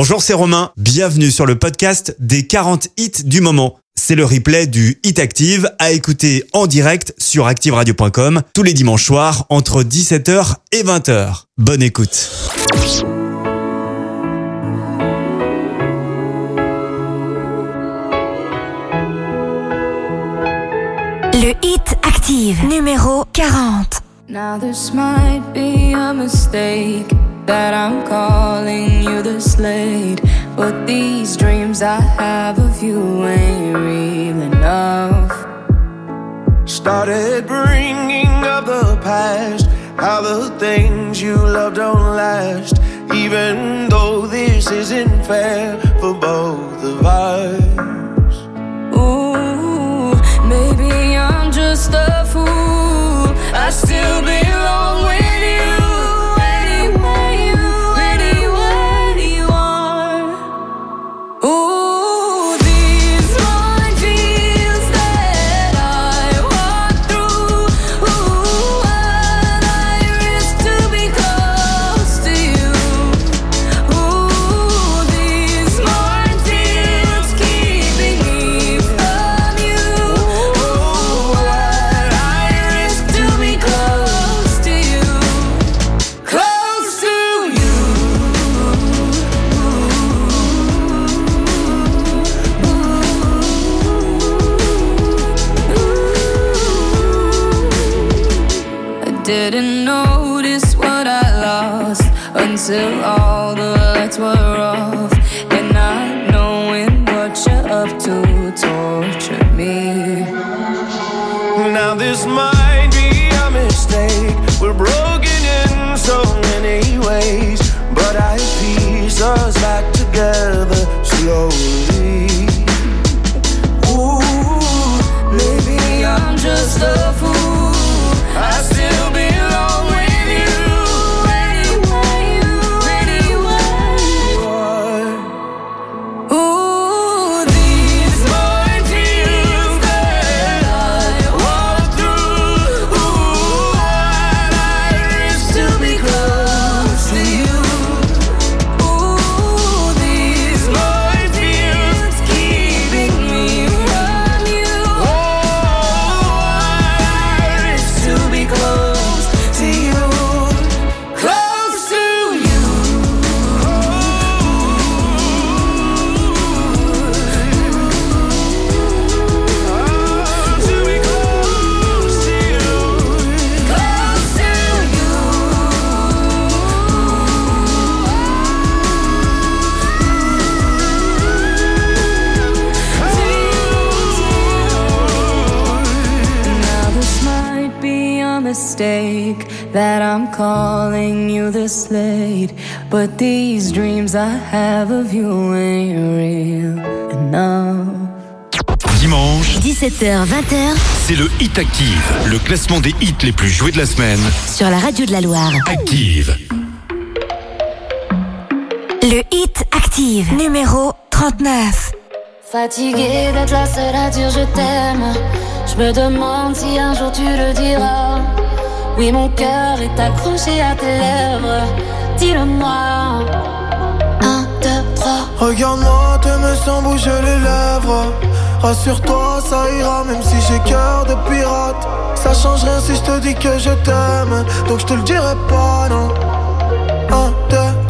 Bonjour, c'est Romain. Bienvenue sur le podcast des 40 hits du moment. C'est le replay du Hit Active à écouter en direct sur activeradio.com tous les dimanches soirs entre 17h et 20h. Bonne écoute. Le Hit Active numéro 40. Now this might be a mistake that I'm calling you the slate, but these dreams I have of you ain't real enough. Started bringing up the past, how the things you love don't last, even though this isn't fair for both of us. Ooh, maybe I'm just a fool. I still belong with mistake that I'm calling you this late, but these dreams I have of you ain't real enough. Dimanche, 17h, 20h c'est le Hit Active, le classement des hits les plus joués de la semaine. sur la radio de la Loire. Active. Le Hit Active numéro 39. Fatiguée d'être la seule à dire je t'aime. Je me demande si un jour tu le diras. Oui, mon cœur est accroché à tes lèvres. Dis-le-moi. Un, deux, trois. Regarde-moi, t'aimes sans bouger les lèvres. Rassure-toi, ça ira, même si j'ai cœur de pirate. Ça change rien si je te dis que je t'aime. Donc je te le dirai pas, non. Un, deux,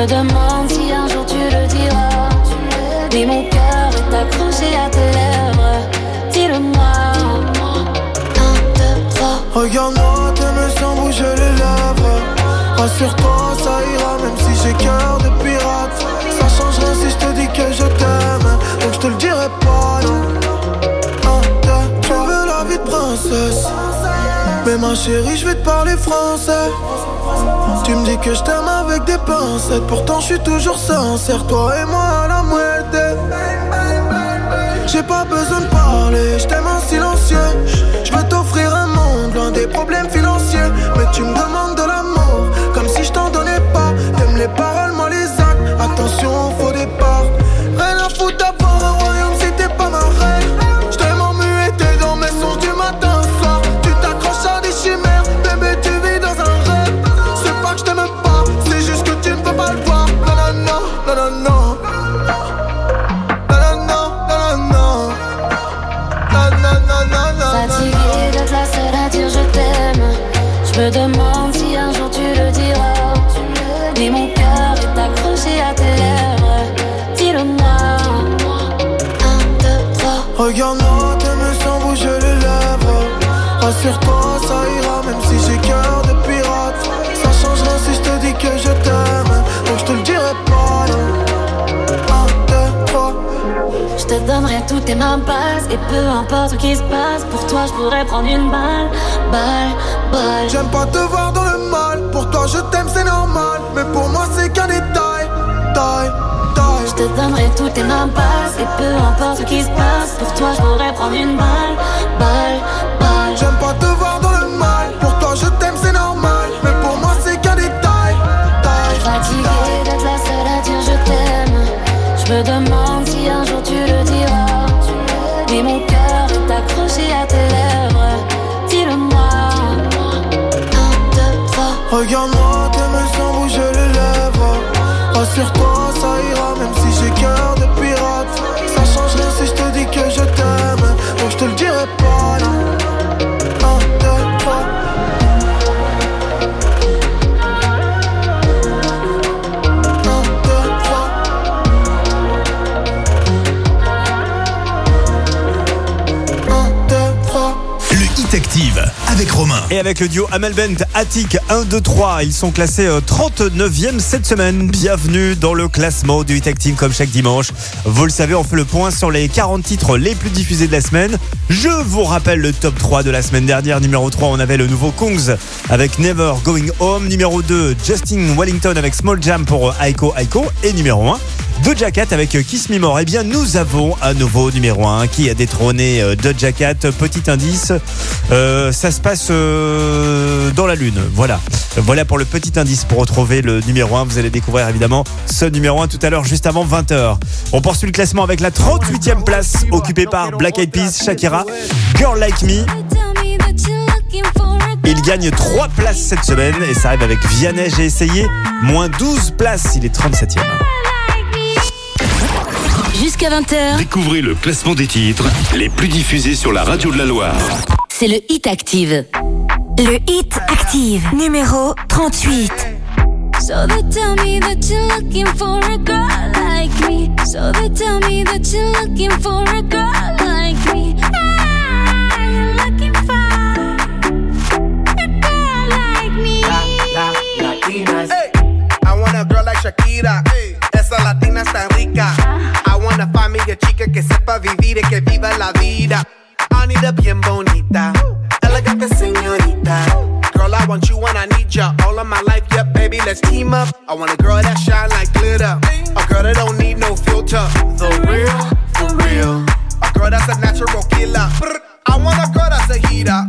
me demande si un jour tu le diras. Mais mon cœur est accroché à tes lèvres. Dis-le-moi. Un, deux, trois. Regarde-moi, t'aimes sans bouger les lèvres. Rassure-toi, ça ira, même si j'ai cœur de pirate. Ça change rien si je te dis que je t'aime. Donc je te le dirai pas, non. Un, tu veux la vie de princesse. Mais ma chérie, je vais te parler français. Tu me dis que je t'aime avec des pincettes, pourtant je suis toujours sincère, toi et moi à la muerte. J'ai pas besoin de parler, je t'aime en silencieux. Je veux t'offrir un monde loin des problèmes financiers, mais tu me demandes Et peu importe ce qui se passe Pour toi je pourrais prendre une balle Balle, balle J'aime pas te voir dans le mal. Pour toi, je t'aime, c'est normal. Mais pour moi, c'est qu'un détail. Taille, Je taille. te donnerai toutes tes mains passes Et peu importe ce qui se passe Pour toi je pourrais prendre une balle Balle, balle J'aime pas te voir dans le mal. Pour toi, je t'aime, c'est normal. Mais pour moi, c'est qu'un détail. Taille, Fatiguée d'être la seule à dire je t'aime Je me demande Regarde-moi, t'aimes sans bouger les lèvres. Rassure-toi, ça ira, même si j'ai cœur de pirate. Ça change rien si je te dis que je t'aime. Donc je te le dirai pas, trois. Le Hit Active Et avec le duo Amel Bent, Attic 1, 2, 3, ils sont classés euh, 39e cette semaine. Bienvenue dans le classement du Hit Active comme chaque dimanche. Vous le savez, on fait le point sur les 40 titres les plus diffusés de la semaine. Je vous rappelle le top 3 de la semaine dernière. Numéro 3, on avait le nouveau Kongs avec Never Going Home. Numéro 2, Justin Wellington avec Small Jam pour euh, Aiko Aiko. Et numéro 1, Doja Cat avec euh, Kiss Me More. Eh bien, nous avons un nouveau numéro 1 qui a détrôné euh, Doja Cat. Petit indice, euh, ça se passe euh, dans la lune. Voilà. Voilà pour le petit indice pour retrouver le numéro 1. Vous allez découvrir évidemment ce numéro 1 tout à l'heure, juste avant 20h. On poursuit le classement avec la 38e place occupée par Black Eyed Peas, Shakira, Girl Like Me. Il gagne 3 places cette semaine et ça arrive avec Vianney, j'ai essayé. Moins 12 places, il est 37e. Jusqu'à 20h, Découvrez le classement des titres les plus diffusés sur la radio de la Loire. c'est le Hit Active. Le Hit Active, numéro 38. So they tell me that you're looking for a girl like me. So they tell me that you're looking for a girl like me. Ah, you're looking for a girl like me. Hey, I want a girl like Shakira. Esa latina está rica. I wanna find me a chica que sepa vivir y que viva la vida. I need a bien bonita, elegante señorita. Girl, I want you when I need ya. All of my life, yep, baby, let's team up. I want a girl that shine like glitter. A girl that don't need no filter. The real, for real. A girl that's a natural killer. I want a girl that's a heater.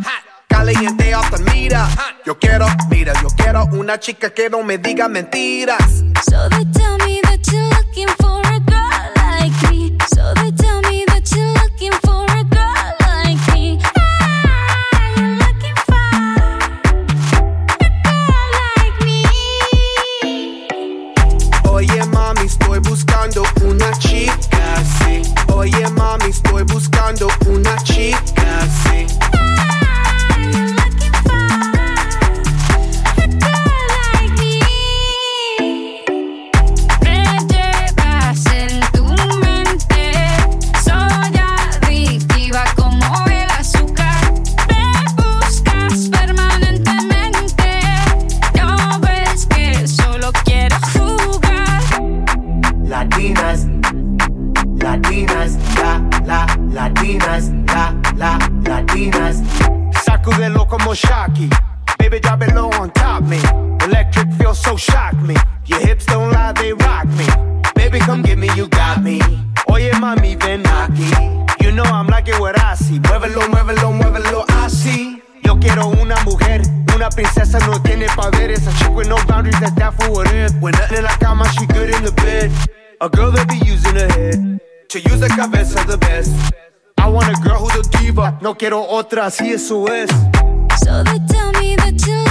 Caliente off the meter. Yo quiero, mira, yo quiero una chica que no me diga mentiras. So they tell me that you're looking for mami, estoy buscando una chica, Shocky. Baby, drop it low on top me. Electric feels so shock me. Your hips don't lie, they rock me. Baby, come get me, you got me. Oye, mami, ven aquí. You know I'm liking what I see. Muévelo, muévelo, muévelo, así. Yo quiero una mujer, una princesa no tiene poderes. A chick with no boundaries, that's that for what if. When nothing in la cama, she good in the bed. A girl that be using her head to use the cabeza the best. I want a girl who's a diva, no quiero otra, así eso es. So they tell me that you're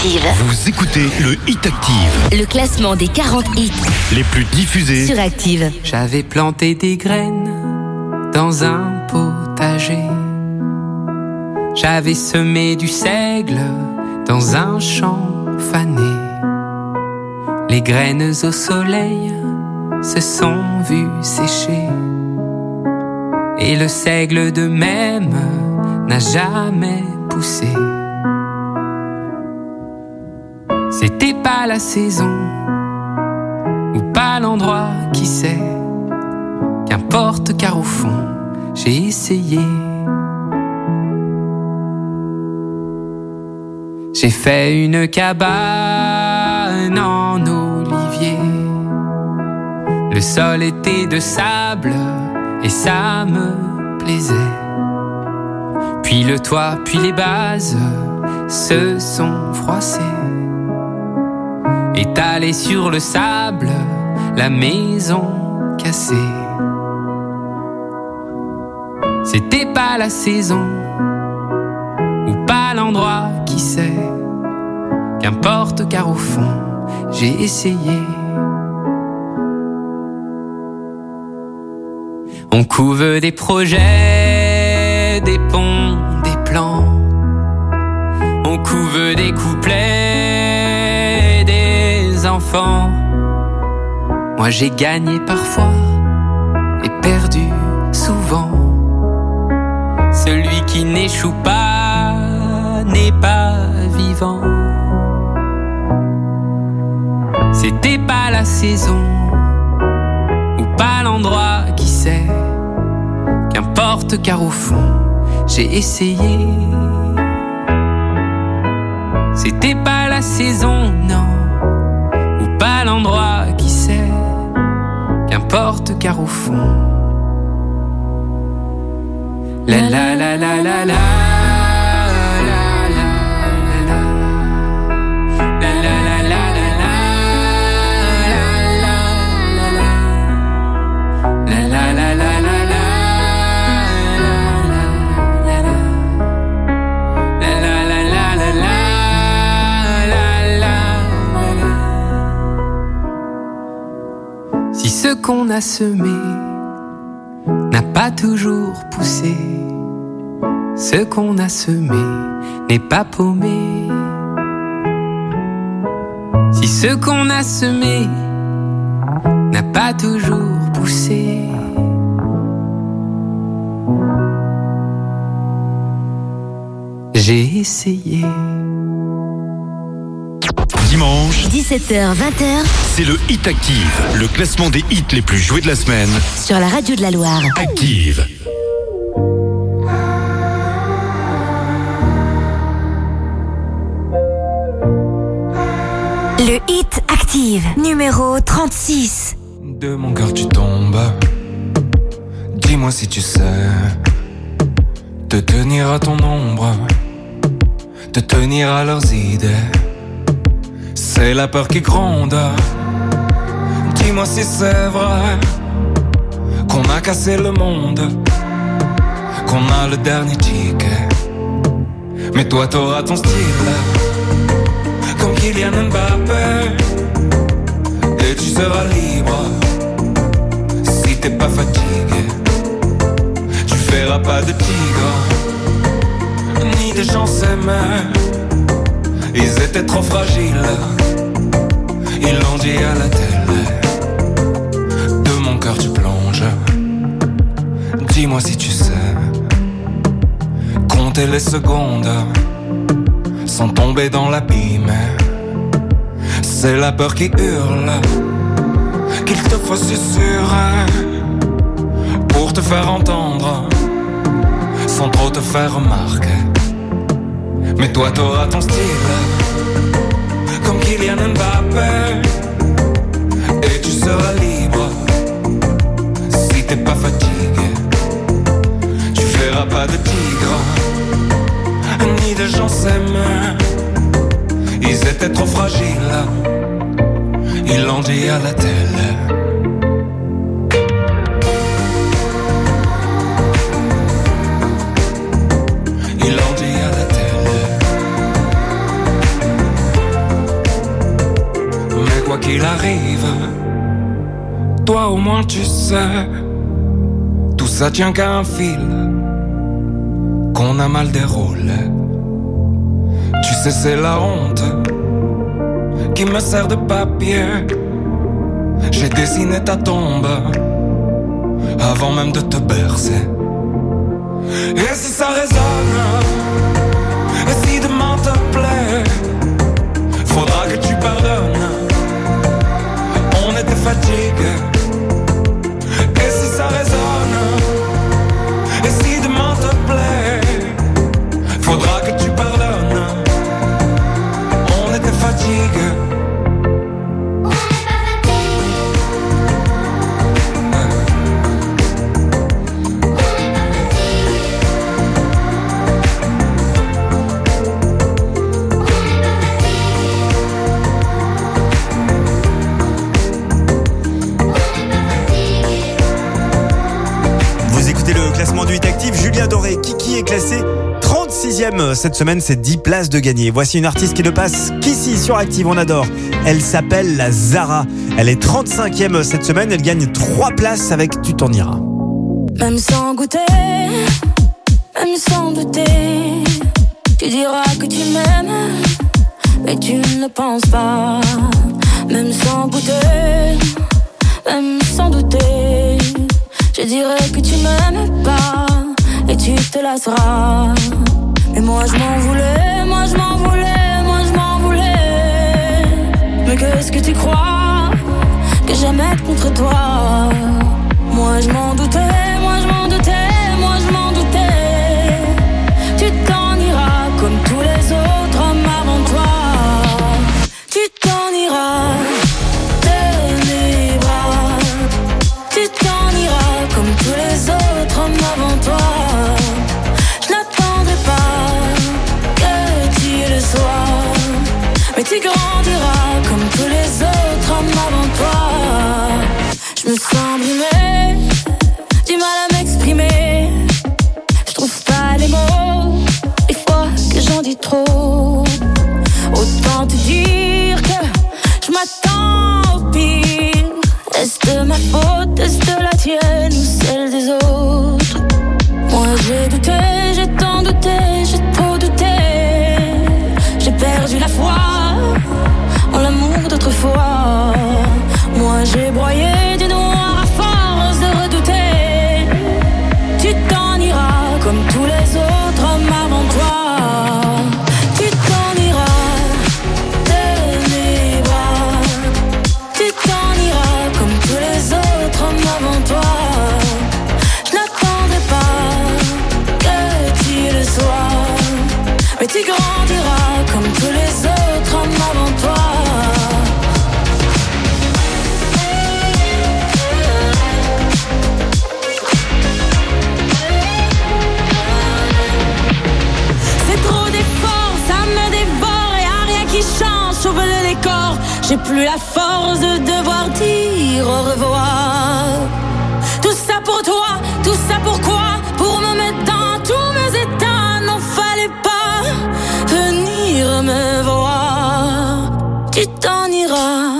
Active. Vous écoutez le Hit Active, Le classement des 40 hits les plus diffusés. sur Active. J'avais planté des graines dans un potager. J'avais semé du seigle dans un champ fané. Les graines au soleil se sont vues sécher. Et le seigle de même n'a jamais poussé. C'était pas la saison ou pas l'endroit, qui sait. Qu'importe car au fond, j'ai essayé. J'ai fait une cabane en olivier. Le sol était de sable et ça me plaisait. Puis le toit, puis les bases se sont froissées. Étalée sur le sable, la maison cassée. C'était pas la saison ou pas l'endroit, qui sait. Qu'importe car au fond, j'ai essayé. On couve des projets, des ponts, des plans. On couve des couplets, Moi j'ai gagné parfois et perdu souvent. Celui qui n'échoue pas n'est pas vivant. C'était pas la saison ou pas l'endroit, qui sait. Qu'importe car au fond, j'ai essayé. C'était pas la saison, non, l'endroit, qui sait. Qu'importe car au fond. La la la la la. la, ce qu'on a semé n'a pas toujours poussé. Ce qu'on a semé n'est pas paumé. Si ce qu'on a semé n'a pas toujours poussé. J'ai essayé. Dimanche, 17h, 20h c'est le Hit Active, le classement des hits les plus joués de la semaine. sur la radio de la Loire. Active. Le hit active, numéro 36. De mon cœur tu tombes. Dis-moi si tu sais te tenir à ton ombre, te tenir à leurs idées. C'est la peur qui gronde. Dis-moi si c'est vrai qu'on a cassé le monde, qu'on a le dernier ticket. Mais toi t'auras ton style, comme Kylian Mbappé, et tu seras libre si t'es pas fatigué. Tu feras pas de tigre, ni de gens s'aimer. Ils étaient trop fragiles, ils l'ont dit à la télé. De mon cœur tu plonges, dis-moi si tu sais. Compter les secondes sans tomber dans l'abîme. C'est la peur qui hurle, qu'il te faut susurrer pour te faire entendre sans trop te faire remarquer. Mais toi t'auras ton style, Kylian Mbappé, et tu seras libre si t'es pas fatigué. Tu feras pas de tigre, ni de gens s'aimer. Ils étaient trop fragiles, ils l'ont dit à la télé. Qu'il arrive, toi au moins tu sais, tout ça tient qu'à un fil qu'on a mal déroulé. Tu sais, c'est la honte qui me sert de papier. J'ai dessiné ta tombe avant même de te bercer. Et si ça résonne, et si demain te plaît, On est classé 36e cette semaine, c'est 10 places de gagner. Voici une artiste qui le passe qu'ici sur Active, on adore. Elle s'appelle la Zara. Elle est 35e cette semaine, elle gagne 3 places avec Tu t'en iras. Même sans goûter, même sans douter, tu diras que tu m'aimes, mais tu ne penses pas. Même sans goûter, même sans douter, je dirais que tu m'aimes pas tu te lasseras. Mais moi je m'en voulais, moi je m'en voulais, moi je m'en voulais. Mais qu'est-ce que tu crois que j'aime être contre toi? Moi je m'en doutais, moi je m'en doutais, moi je m'en doutais. Tu t'en iras comme tous les autres hommes avant toi. Tu t'en iras plus la force de devoir dire au revoir. Tout ça pour toi, tout ça pour quoi? Pour me mettre dans tous mes états, n'en fallait pas venir me voir. Tu t'en iras.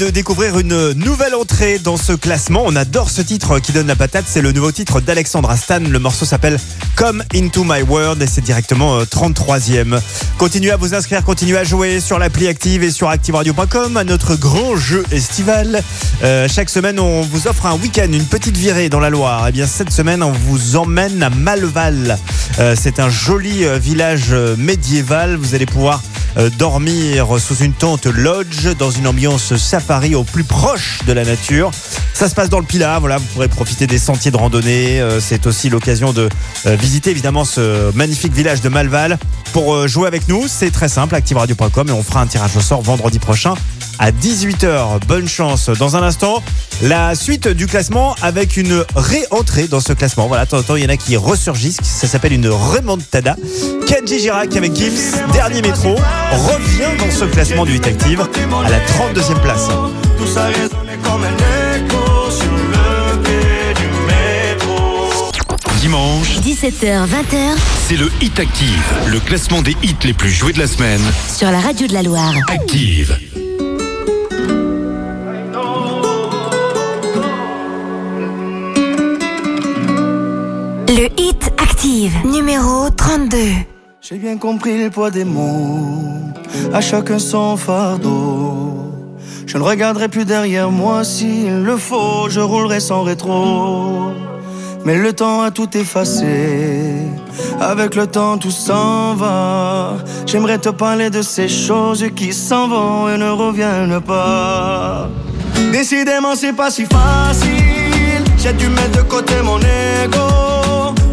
De découvrir une nouvelle entrée dans ce classement. On adore ce titre qui donne la patate. C'est le nouveau titre d'Alexandre Astan. Le morceau s'appelle Come Into My World et c'est directement euh, 33e. Continuez à vous inscrire, continuez à jouer sur l'appli Active et sur ActiveRadio.com à notre grand jeu estival. Euh, chaque semaine, on vous offre un week-end, une petite virée dans la Loire. Et bien cette semaine, on vous emmène à Malval. Euh, c'est un joli euh, village euh, médiéval. Vous allez pouvoir euh, dormir sous une tente lodge dans une ambiance safari au plus proche de la nature. Ça se passe dans le Pilat, voilà, vous pourrez profiter des sentiers de randonnée. Euh, C'est aussi l'occasion de euh, visiter évidemment ce magnifique village de Malval. Pour euh, jouer avec nous, c'est très simple, activeradio.com et on fera un tirage au sort vendredi prochain à 18h. Bonne chance. Dans un instant, la suite du classement avec une réentrée dans ce classement. Voilà, de temps en temps, il y en a qui ressurgissent. Ça s'appelle une remontada. Kenji Girac avec Gims, dernier métro, revient dans ce classement du 8 Active à la 32e place. Tout ça résonnait comme un écho sur le quai du métro. Dimanche, 17h, 20h c'est le Hit Active, le classement des hits les plus joués de la semaine. sur la radio de la Loire. Active. Le hit active, numéro 32. J'ai bien compris le poids des mots, à chacun son fardeau. Je ne regarderai plus derrière moi s'il le faut, je roulerai sans rétro. Mais le temps a tout effacé, avec le temps tout s'en va. J'aimerais te parler de ces choses qui s'en vont et ne reviennent pas. Décidément, c'est pas si facile. J'ai dû mettre de côté mon ego.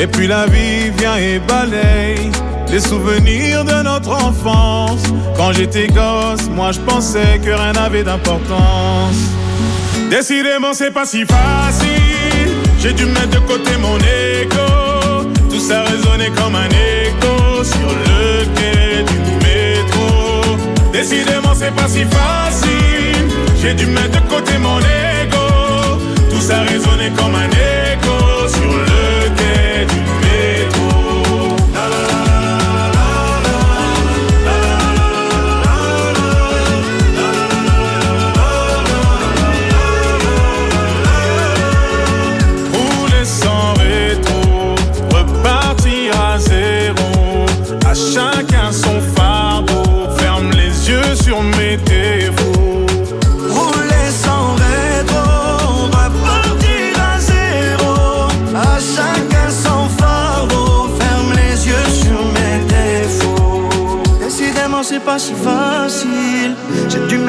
Et puis la vie vient et balaye Les souvenirs de notre enfance. Quand j'étais gosse, moi je pensais que rien n'avait d'importance. Décidément c'est pas si facile. J'ai dû mettre de côté mon ego. Tout ça résonnait comme un écho Sur le quai du métro. Décidément c'est pas si facile. J'ai dû mettre de côté mon ego. Tout ça résonnait comme un écho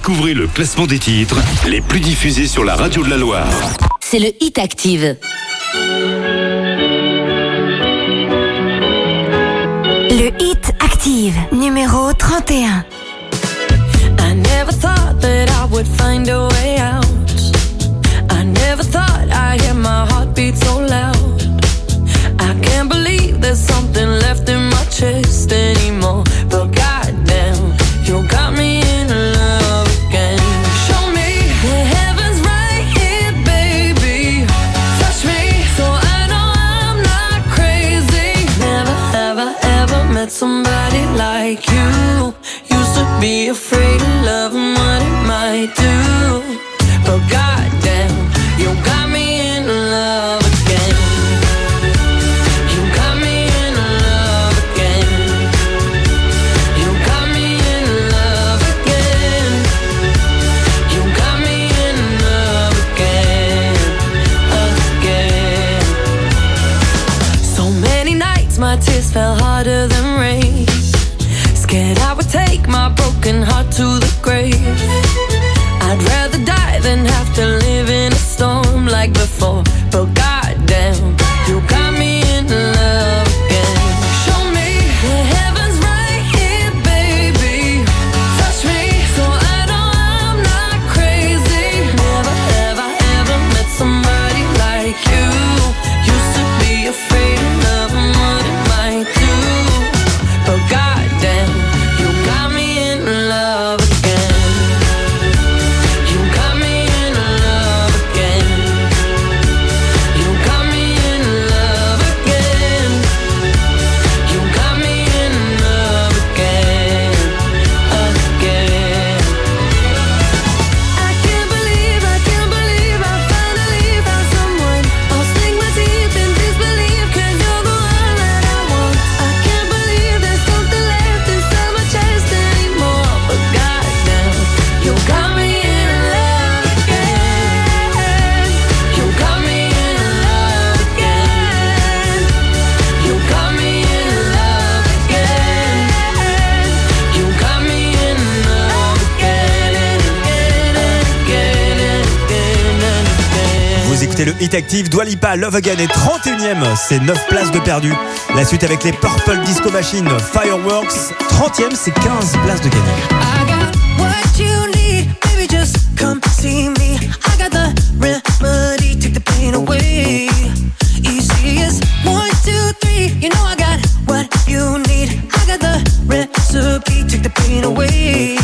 Découvrez le classement des titres les plus diffusés sur la radio de la Loire. C'est le Hit Active. Le Hit Active, numéro 31. I never Collective, Love Again est 31ème, c'est 9 places de perdu. La suite avec les Purple Disco Machine, Fireworks, 30ème, c'est 15 places de gagné. Recipe. Take the pain away.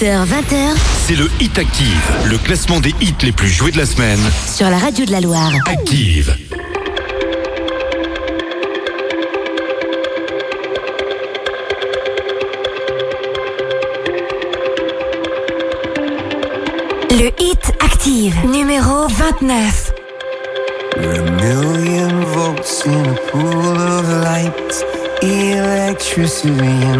17h, 20h C'est le Hit Active, le classement des hits les plus joués de la semaine. sur la radio de la Loire. Active. Le Hit Active, numéro 29. We're a million volts in a pool of light. Electricity in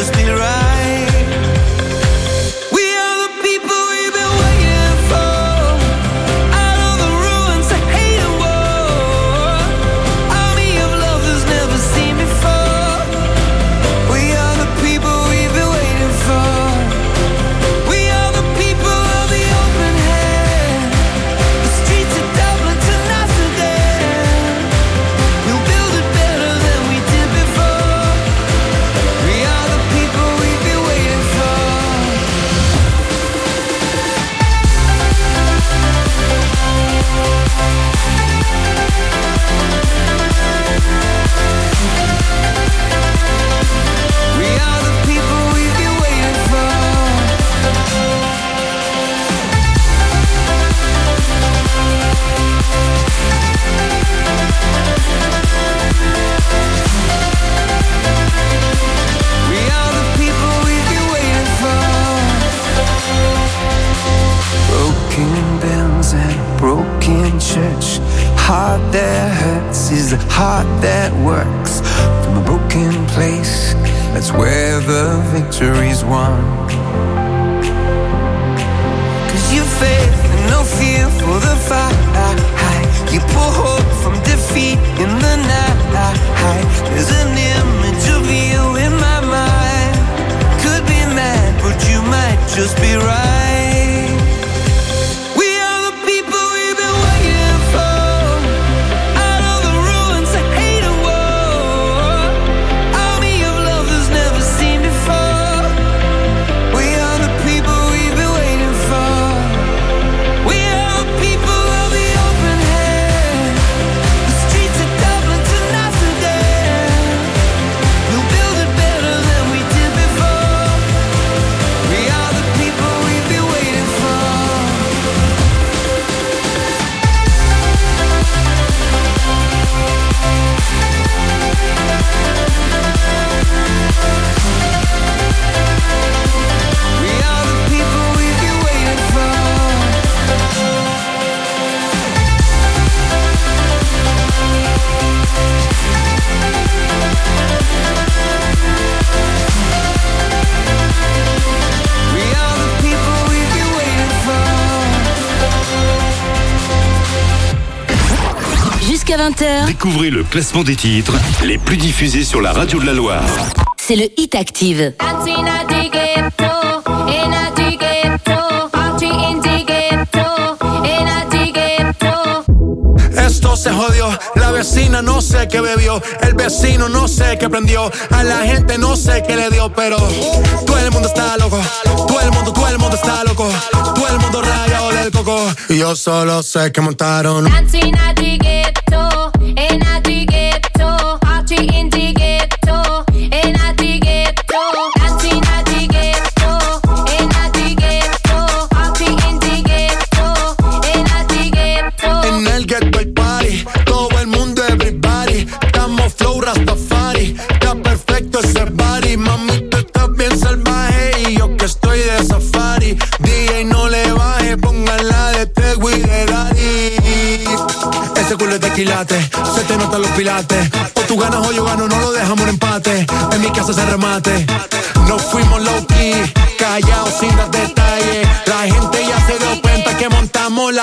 might just be right. Découvrez le classement des titres les plus diffusés sur la radio de la Loire. c'est le Hit Active. Esto se jodió, la vecina no sé qué bebió, el vecino no sé qué prendió, a la gente no sé qué le dio, pero todo el mundo está loco, todo el mundo, todo el mundo está loco, todo el mundo rayado del coco, y yo solo sé que montaron.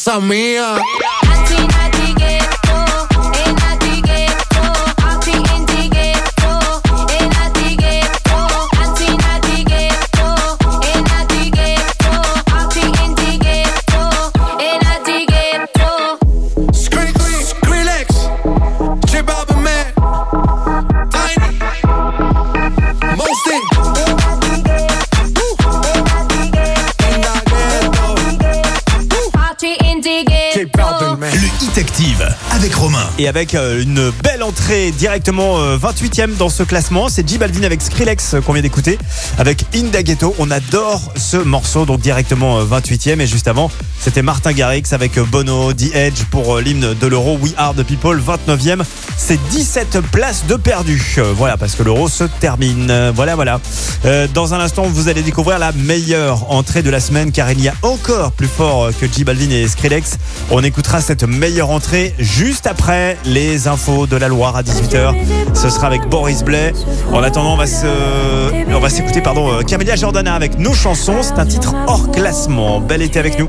Casa mía. Le Hit Active avec Romain. Et avec euh, une belle entrée directement euh, 28e dans ce classement, c'est J Balvin avec Skrillex euh, qu'on vient d'écouter avec Inda Ghetto. On adore ce morceau donc directement euh, 28e et juste avant, c'était Martin Garrix avec euh, Bono, The Edge pour euh, l'hymne de l'Euro We Are the People 29e. C'est 17 places de perdu. Euh, Voilà parce que l'Euro se termine. Euh, Voilà voilà. Euh, dans un instant, vous allez découvrir la meilleure entrée de la semaine car il y a encore plus fort euh, que J Balvin et Skrillex. On écoutera cette meilleure entrée juste après les infos de la Loire à 18h. Ce sera avec Boris Blais. En attendant, on va se, on va s'écouter pardon euh, Camélia Jordana avec nos chansons. C'est un titre hors classement. Bel été avec nous.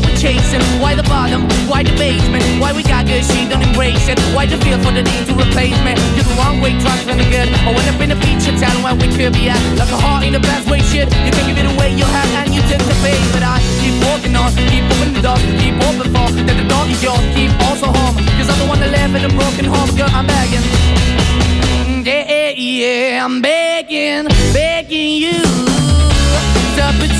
chewing? Why we chasing? Why the bottom? Why the basement? Why we got good, she don't embrace it? Why the feel for the need to replace me? You're the wrong way, trying to good. I went up in a feature town where we could be at. Like a heart in the best way, shit. You can give it away, you have, and you tend to pay. But I keep walking on, keep moving the keep open for that the dog is yours. Keep also home, cause I'm the one that live in a broken home, girl. I'm begging. Mm, yeah, yeah, I'm begging, begging you to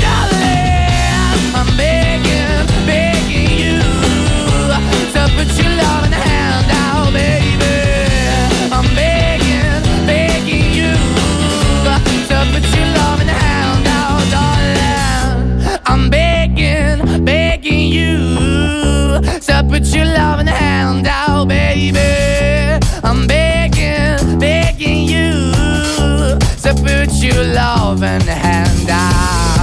To put your loving hand out,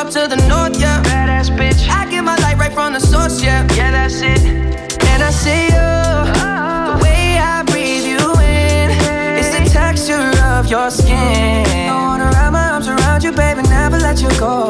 up to the north, yeah, badass bitch. I get my light right from the source, yeah, yeah, that's it. And I see you, the way I breathe you in, it's the texture of your skin. I wanna wrap my arms around you, baby, never let you go.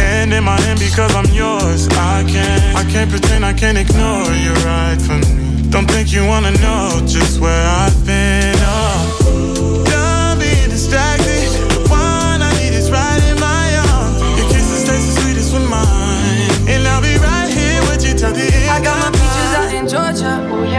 And in my hand because I'm yours. I can't, I can't pretend I can't ignore you right from me. Don't think you wanna know just where I've been. Oh, done being distracted. The one I need is right in my arms. Your kisses taste the sweetest with mine, and I'll be right here with you till the end. I got my peaches out in Georgia.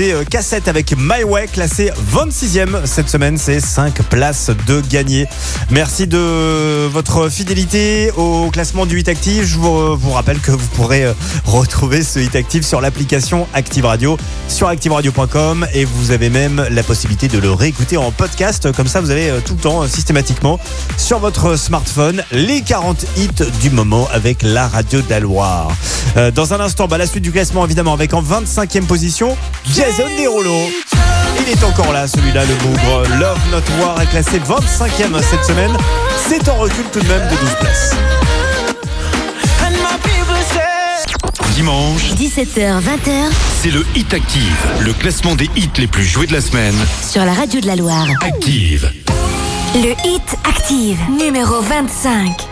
Euh, Cassette avec My Way, classé 26e cette semaine. C'est 5 places de gagner. Merci de votre fidélité au classement du Hit Active. Je vous, vous rappelle que vous pourrez euh, retrouver ce Hit Active sur l'application Active Radio, sur activeradio.com et vous avez même la possibilité de le réécouter en podcast. Comme ça, vous avez euh, tout le temps, euh, systématiquement, sur votre smartphone, les 40 hits du moment avec la radio de. Euh, dans un instant, bah, la suite du classement, évidemment, avec en 25e position, Jason Derulo. Il est encore là, celui-là, le bougre. Love Not War est classé 25e cette semaine. C'est en recul tout de même de 12 places. Dimanche, 17h, 20h c'est le Hit Active, le classement des hits les plus joués de la semaine. sur la radio de la Loire. Active. Le hit active, numéro 25.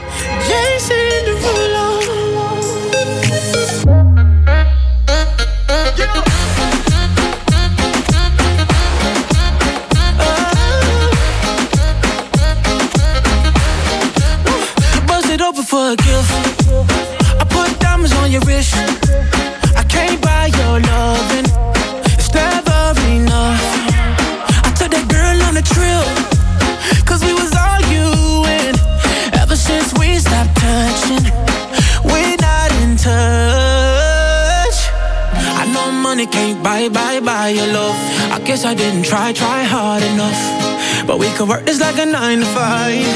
I didn't try, try hard enough. But we could work this like a nine to five.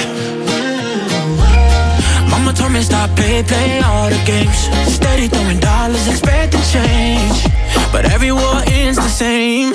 Mama told me stop play, play all the games. Steady throwing dollars, expecting change. But every war ends the same.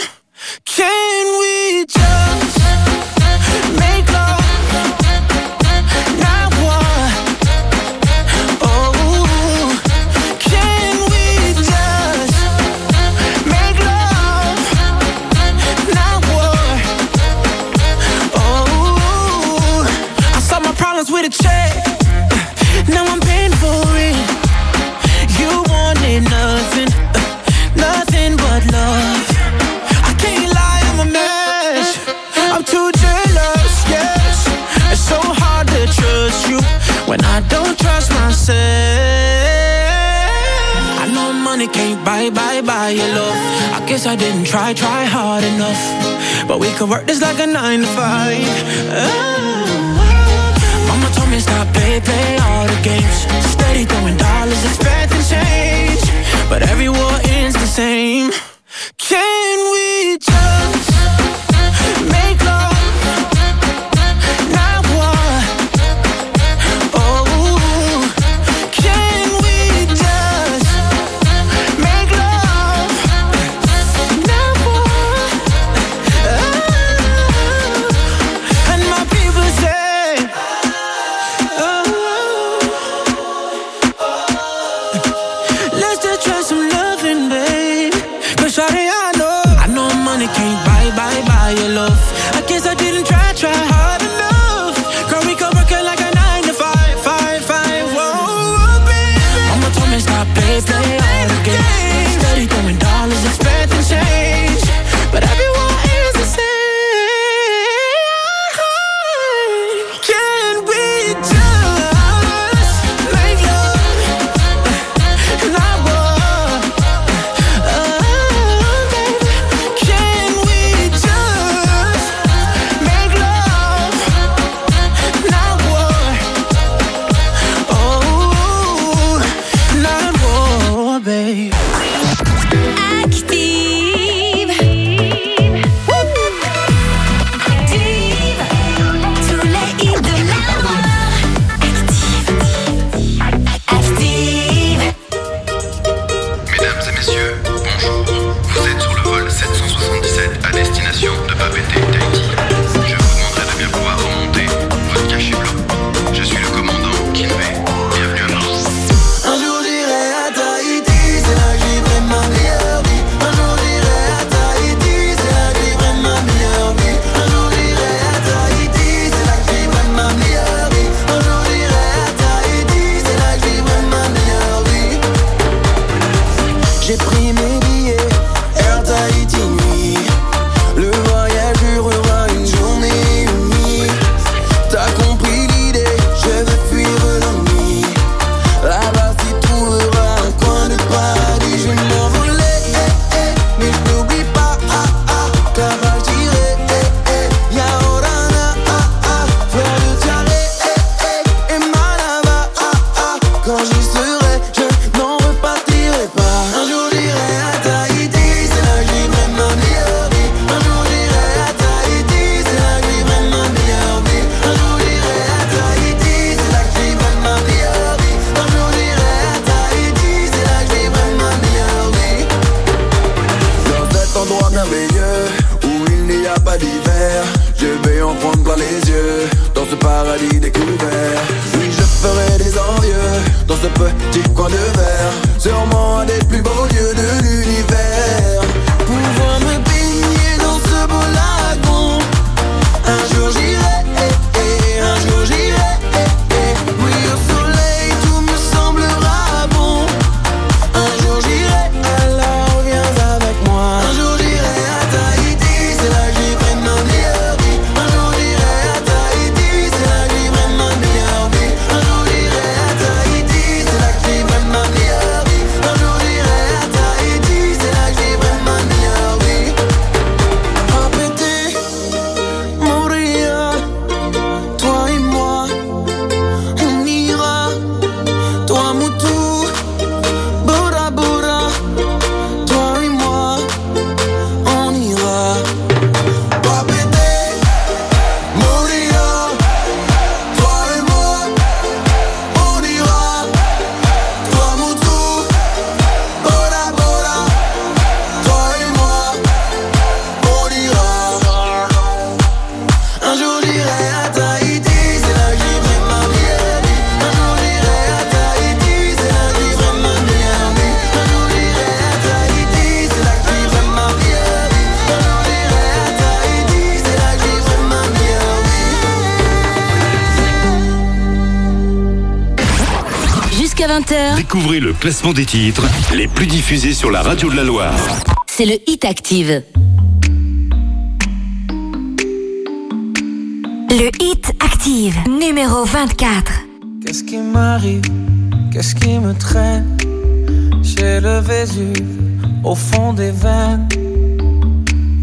Could work this like a nine to five. Le classement des titres les plus diffusés sur la radio de la Loire. C'est le Hit Active. Le Hit Active, numéro 24. Qu'est-ce qui m'arrive? Qu'est-ce qui me traîne? J'ai le Vésuve au fond des veines.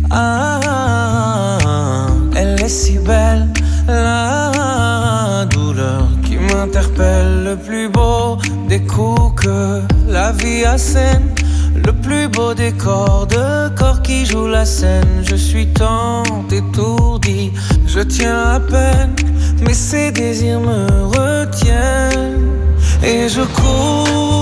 Ah, ah, ah elle est si belle, la douleur qui m'interpelle le plus Découvre que la vie assène. Le plus beau décor de corps qui joue la scène. Je suis tant étourdi, je tiens à peine, mais ces désirs me retiennent. Et je cours.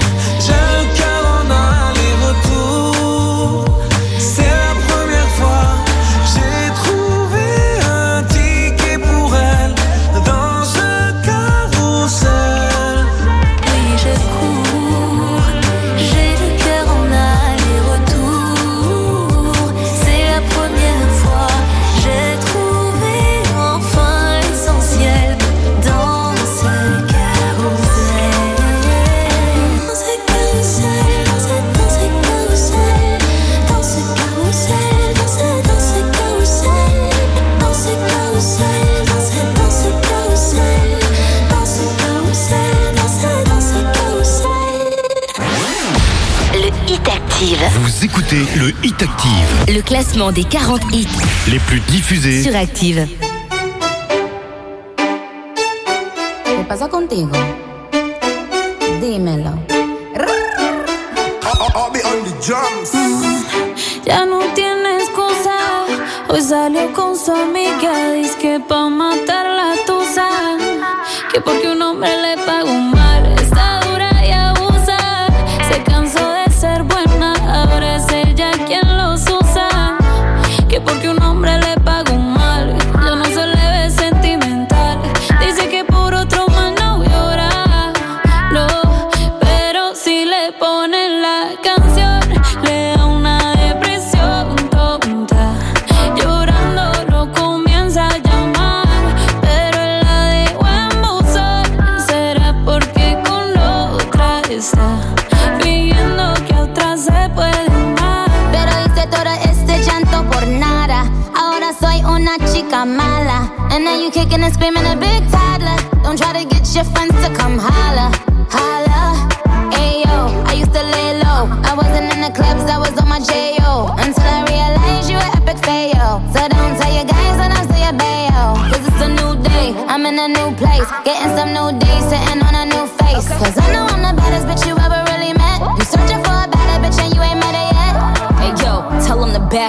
écoutez le Hit Active. Le classement des 40 hits les plus diffusés sur Active. ¿Qué pasa contigo? and screaming a bit.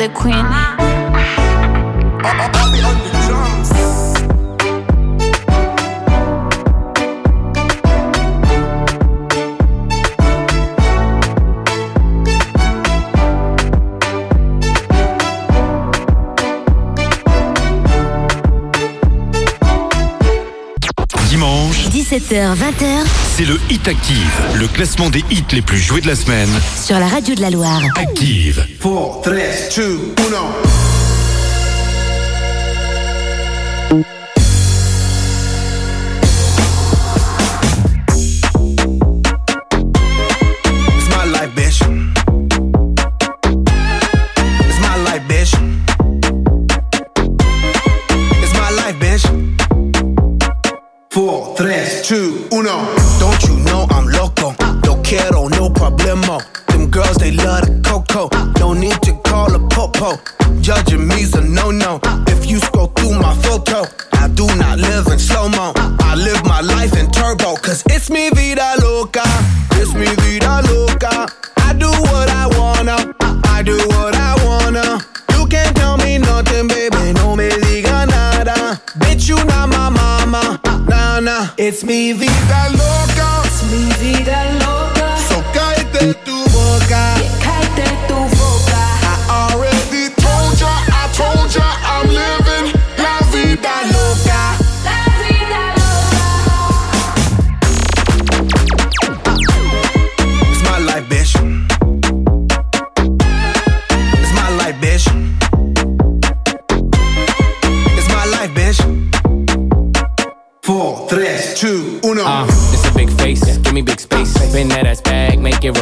the queen. 17h, 20h. C'est le Hit Active, le classement des hits les plus joués de la semaine. Sur la radio de la Loire. Active. 4, 3, 2, 1. vida loca. Es mi vida loca. I do what I wanna. I, I do what I wanna. You can't tell me nothing, baby. No me diga nada. Bitch, you not my mama. Nah, nah. It's mi vida loca. It's mi vida loca.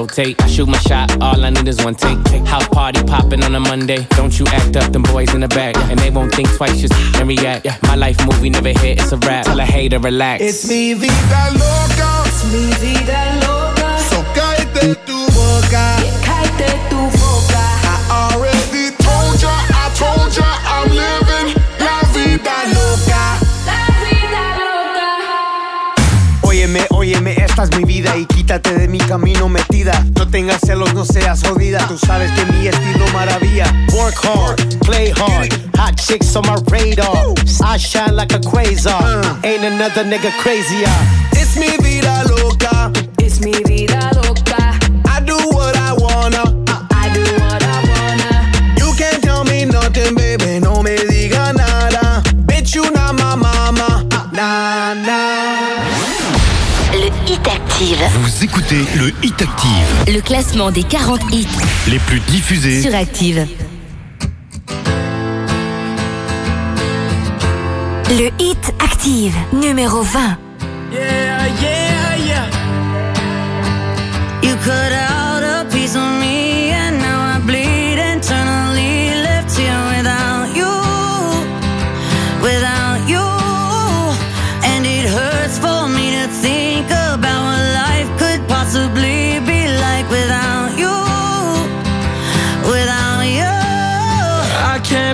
Rotate. I shoot my shot, all I need is one take. House party popping on a Monday. Don't you act up, them boys in the back. And they won't think twice, just and react. My life movie never hit, it's a rap. Tell a hater, relax. Es mi vida loca. Es mi vida loca. So cállate tu esta es mi vida y quítate de mi camino metida. No tengas celos, no seas jodida. Tú sabes que mi estilo maravilla. Work hard, play hard. Hot chicks on my radar. I shine like a quasar. Ain't another nigga crazier. Es mi vida loca. Es mi vida écoutez le Hit Active, Le classement des 40 hits les plus diffusés. sur Active. Le Hit Active, numéro 20. Yeah, yeah, yeah. You cut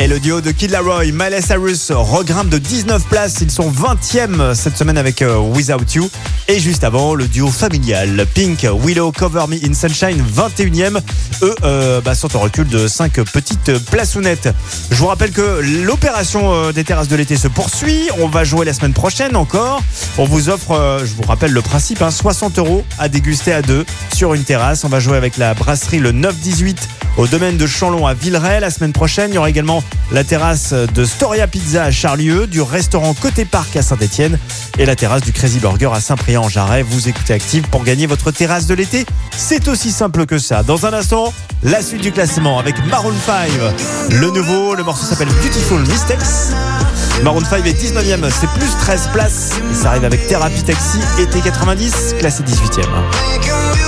Et le duo de Kid Laroi, Miley Cyrus regrimpe de 19 places. Ils sont 20e cette semaine avec euh, Without You. Et juste avant, le duo familial Pink, Willow, Cover Me in Sunshine, 21e. Eux euh, bah, sont en recul de 5 petites plaçounettes. Je vous rappelle que l'opération euh, des terrasses de l'été se poursuit. On va jouer la semaine prochaine encore. On vous offre, je vous rappelle le principe, hein, 60 euros à déguster à deux sur une terrasse. On va jouer avec la brasserie le 9-18 au domaine de Chanlon à Villeray la semaine prochaine. Il y aura également la terrasse de Storia Pizza à Charlieu, du restaurant Côté Parc à Saint-Etienne et la terrasse du Crazy Burger à Saint-Priant en Jarret. Vous écoutez Active pour gagner votre terrasse de l'été. C'est aussi simple que ça. Dans un instant, la suite du classement avec Maroon 5. Le nouveau, le morceau s'appelle Beautiful Mistakes. Maroon 5 est 19e, c'est plus 13 places. Ça arrive avec Therapy Taxi, été 90, classé 18e.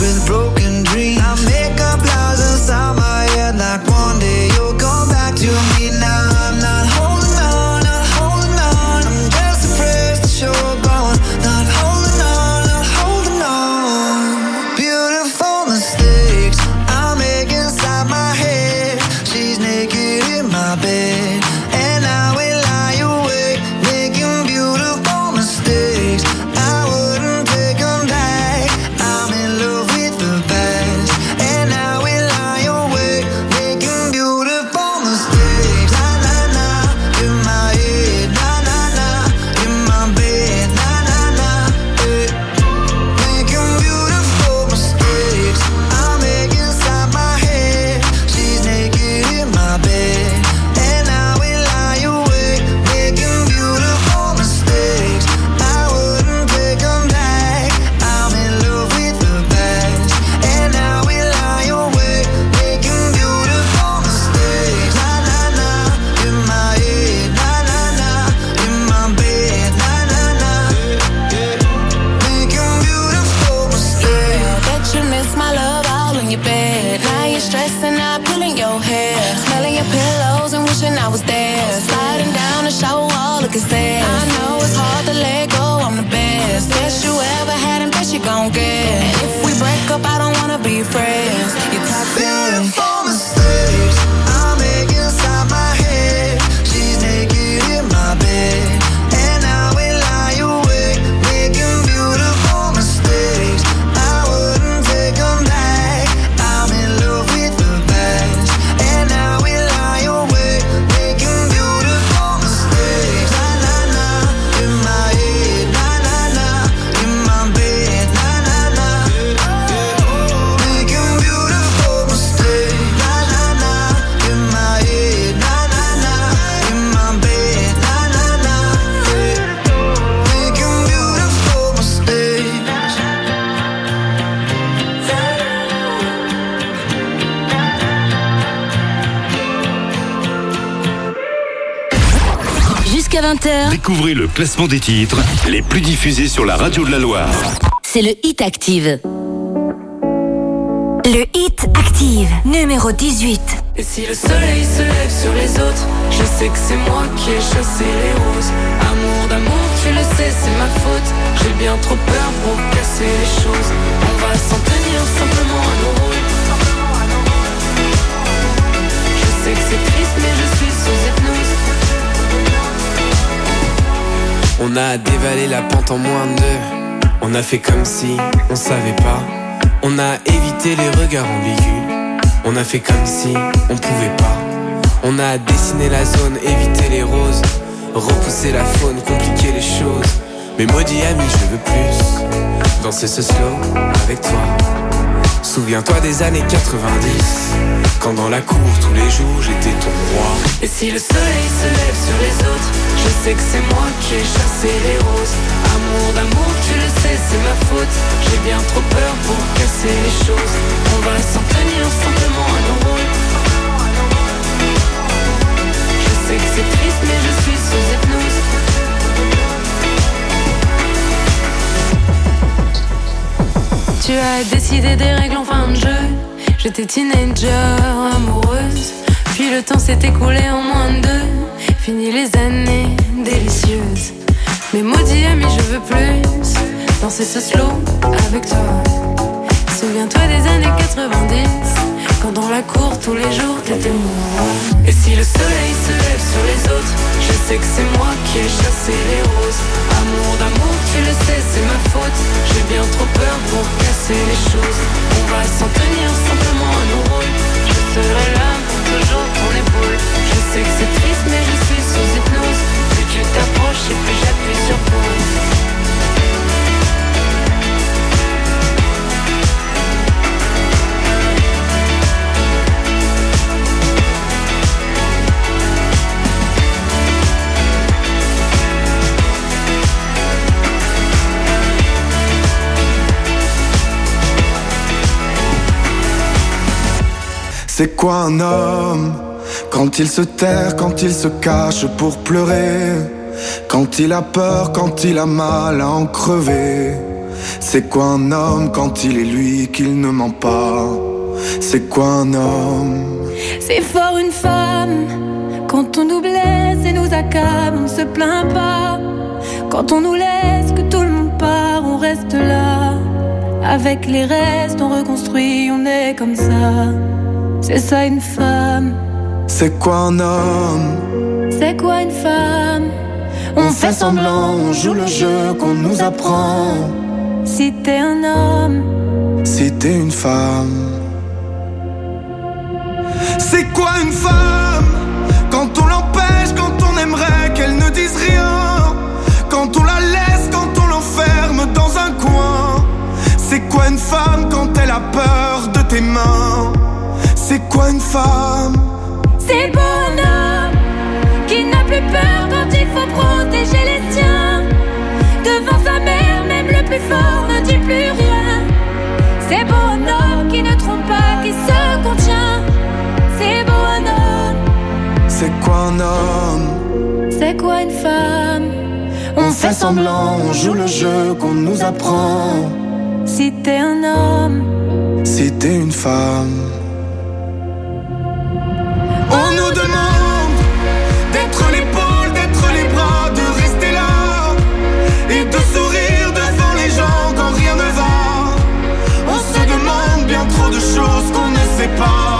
with broken classement des titres les plus diffusés sur la radio de la Loire. C'est le Hit Active. Le Hit Active, numéro 18. Et si le soleil se lève sur les autres, je sais que c'est moi qui ai chassé les roses. Amour d'amour, tu le sais, c'est ma faute. J'ai bien trop peur pour casser les choses. On va s'en tenir simplement à nos rôles. Je sais que c'est triste, mais je suis On a dévalé la pente en moins de deux. On a fait comme si on savait pas. On a évité les regards ambigus. On a fait comme si on pouvait pas. On a dessiné la zone, évité les roses. Repousser la faune, compliquer les choses. Mais maudit ami, je veux plus. Danser ce slow avec toi. Souviens-toi des années 90. Quand dans la cour, tous les jours, j'étais ton roi. Et si le soleil se lève sur les je sais que c'est moi qui ai chassé les roses. Amour d'amour, tu le sais, c'est ma faute. J'ai bien trop peur pour casser les choses. On va s'en tenir simplement à nos rôles. Je sais que c'est triste, mais je suis sous hypnose. Tu as décidé des règles en fin de jeu. J'étais teenager, amoureuse. Puis le temps s'est écoulé en moins de deux. Fini les années délicieuses. Mais maudit ami, je veux plus danser ce slow avec toi. Souviens-toi des années 90. Quand dans la cour tous les jours t'étais moi. Et si le soleil se lève sur les autres, je sais que c'est moi qui ai chassé les roses. Amour d'amour, tu le sais, c'est ma faute. J'ai bien trop peur pour casser les choses. On va s'en tenir simplement à nos rôles. Je serai là pour toujours sais que c'est triste, mais je suis sous hypnose. Plus tu t'approches et plus j'appuie sur pause. C'est quoi un homme? Quand il se terre, quand il se cache pour pleurer Quand il a peur, quand il a mal à en crever C'est quoi un homme quand il est lui qu'il ne ment pas? C'est quoi un homme? C'est fort une femme quand on nous blesse et nous accable, on ne se plaint pas. Quand on nous laisse, que tout le monde part, on reste là. Avec les restes, on reconstruit, on est comme ça. C'est ça une femme. C'est quoi un homme C'est quoi une femme On fait semblant, on joue le jeu qu'on nous apprend. Si t'es un homme, Si t'es une femme. C'est quoi une femme Quand on l'empêche, quand on aimerait qu'elle ne dise rien? Quand on la laisse, quand on l'enferme dans un coin? C'est quoi une femme quand elle a peur de tes mains? C'est quoi une femme c'est le bonhomme qui n'a plus peur quand il faut protéger les siens. Devant sa mère, même le plus fort ne dit plus rien. C'est beau un homme qui ne trompe pas, qui se contient. C'est beau un homme, C'est quoi un homme? C'est quoi une femme? On fait semblant, on joue le jeu qu'on nous apprend Si t'es un homme, Si t'es une femme On nous demande d'être l'épaule, d'être les bras, de rester là et de sourire devant les gens quand rien ne va. On se demande bien trop de choses qu'on ne sait pas.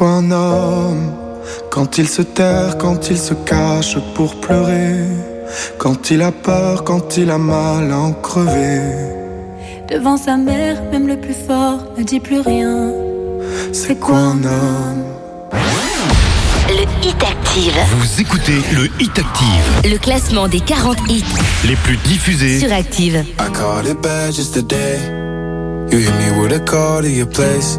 C'est quoi un homme Quand il se terre, quand il se cache pour pleurer. Quand il a peur, quand il a mal à en crever. devant sa mère, même le plus fort ne dit plus rien. C'est quoi un homme Le Hit Active. Vous écoutez le Hit Active. Le classement des 40 hits Les plus diffusés. sur Active. I called it bad just today. You hit me with a call to your place.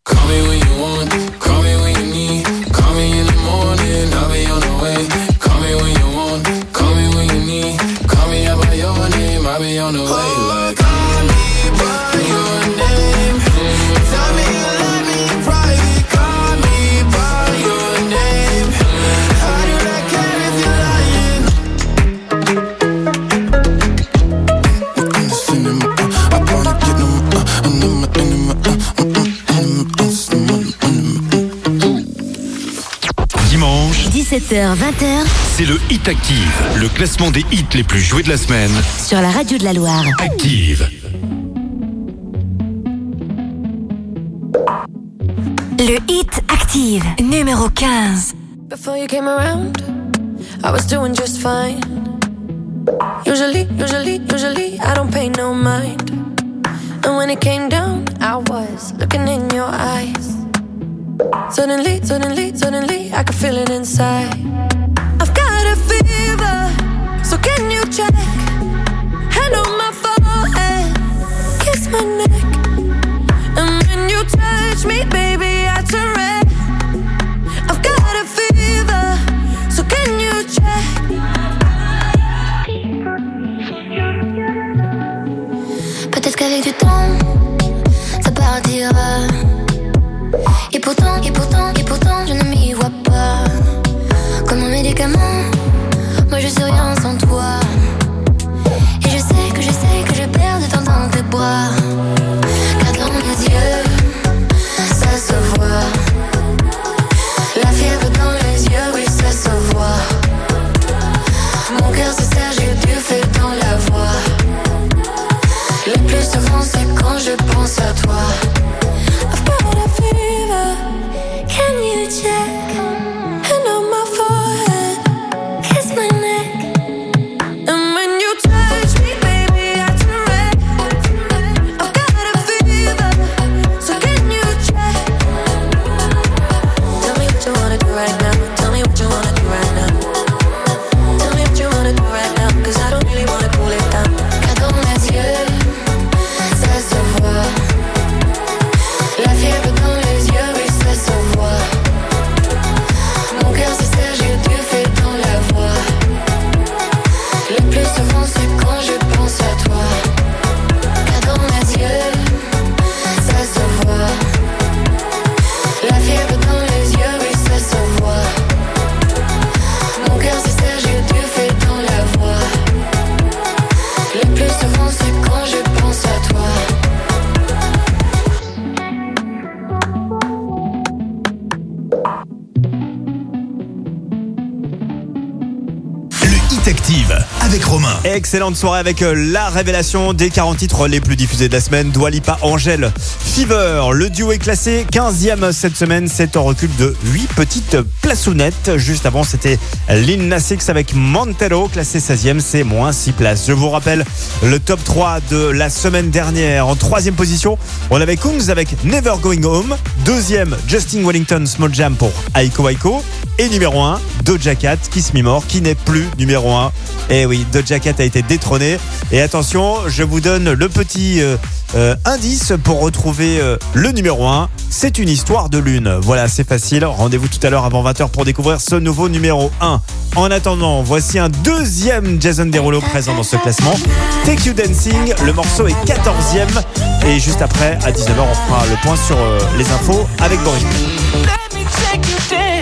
18h, 20h. C'est le Hit Active, le classement des hits les plus joués de la semaine. Sur la radio de la Loire. Active. Le Hit Active, numéro 15. Before you came around, I was doing just fine. Usually, usually, usually, I don't pay no mind. And when it came down, I was looking in your eyes. Suddenly, suddenly, suddenly, I could feel it inside. Can you check? Hand on my forehead, kiss my neck. And when you touch me, baby, Excellente soirée avec euh, la révélation des 40 titres les plus diffusés de la semaine. Dwalipa Angèle Fever. Le duo est classé 15e cette semaine. C'est en recul de 8 petites plaçounettes. Juste avant, c'était Lil Nas avec Montero, classé 16e. C'est moins 6 places. Je vous rappelle le top 3 de la semaine dernière. En troisième position, on avait Kungs avec Never Going Home. Deuxième, Justin Wellington Small Jam pour Aiko Aiko. Et numéro 1, Doja Cat, Kiss Me More, qui n'est plus numéro 1. Et oui, Doja Cat a été détrôné. Et attention, je vous donne le petit euh, euh, indice pour retrouver euh, le numéro 1. C'est une histoire de lune. Voilà, c'est facile. Rendez-vous tout à l'heure avant 20h pour découvrir ce nouveau numéro 1. En attendant, voici un deuxième Jason Derulo présent dans ce classement. Take You Dancing, le morceau est 14e. Et juste après, à 19h, on fera le point sur euh, les infos avec Boris. Let me take you dancing.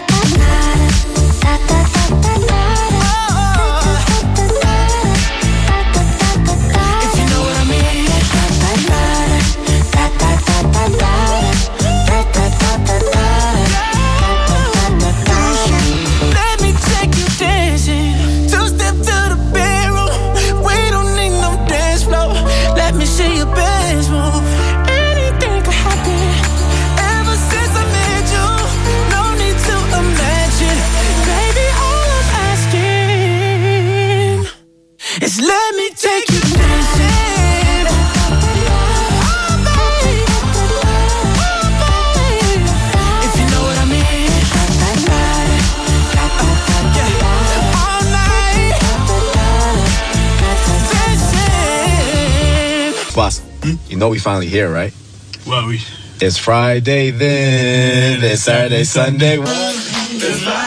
know we finally here, right? Well, we. It's Friday then. It's Saturday, Sunday. It's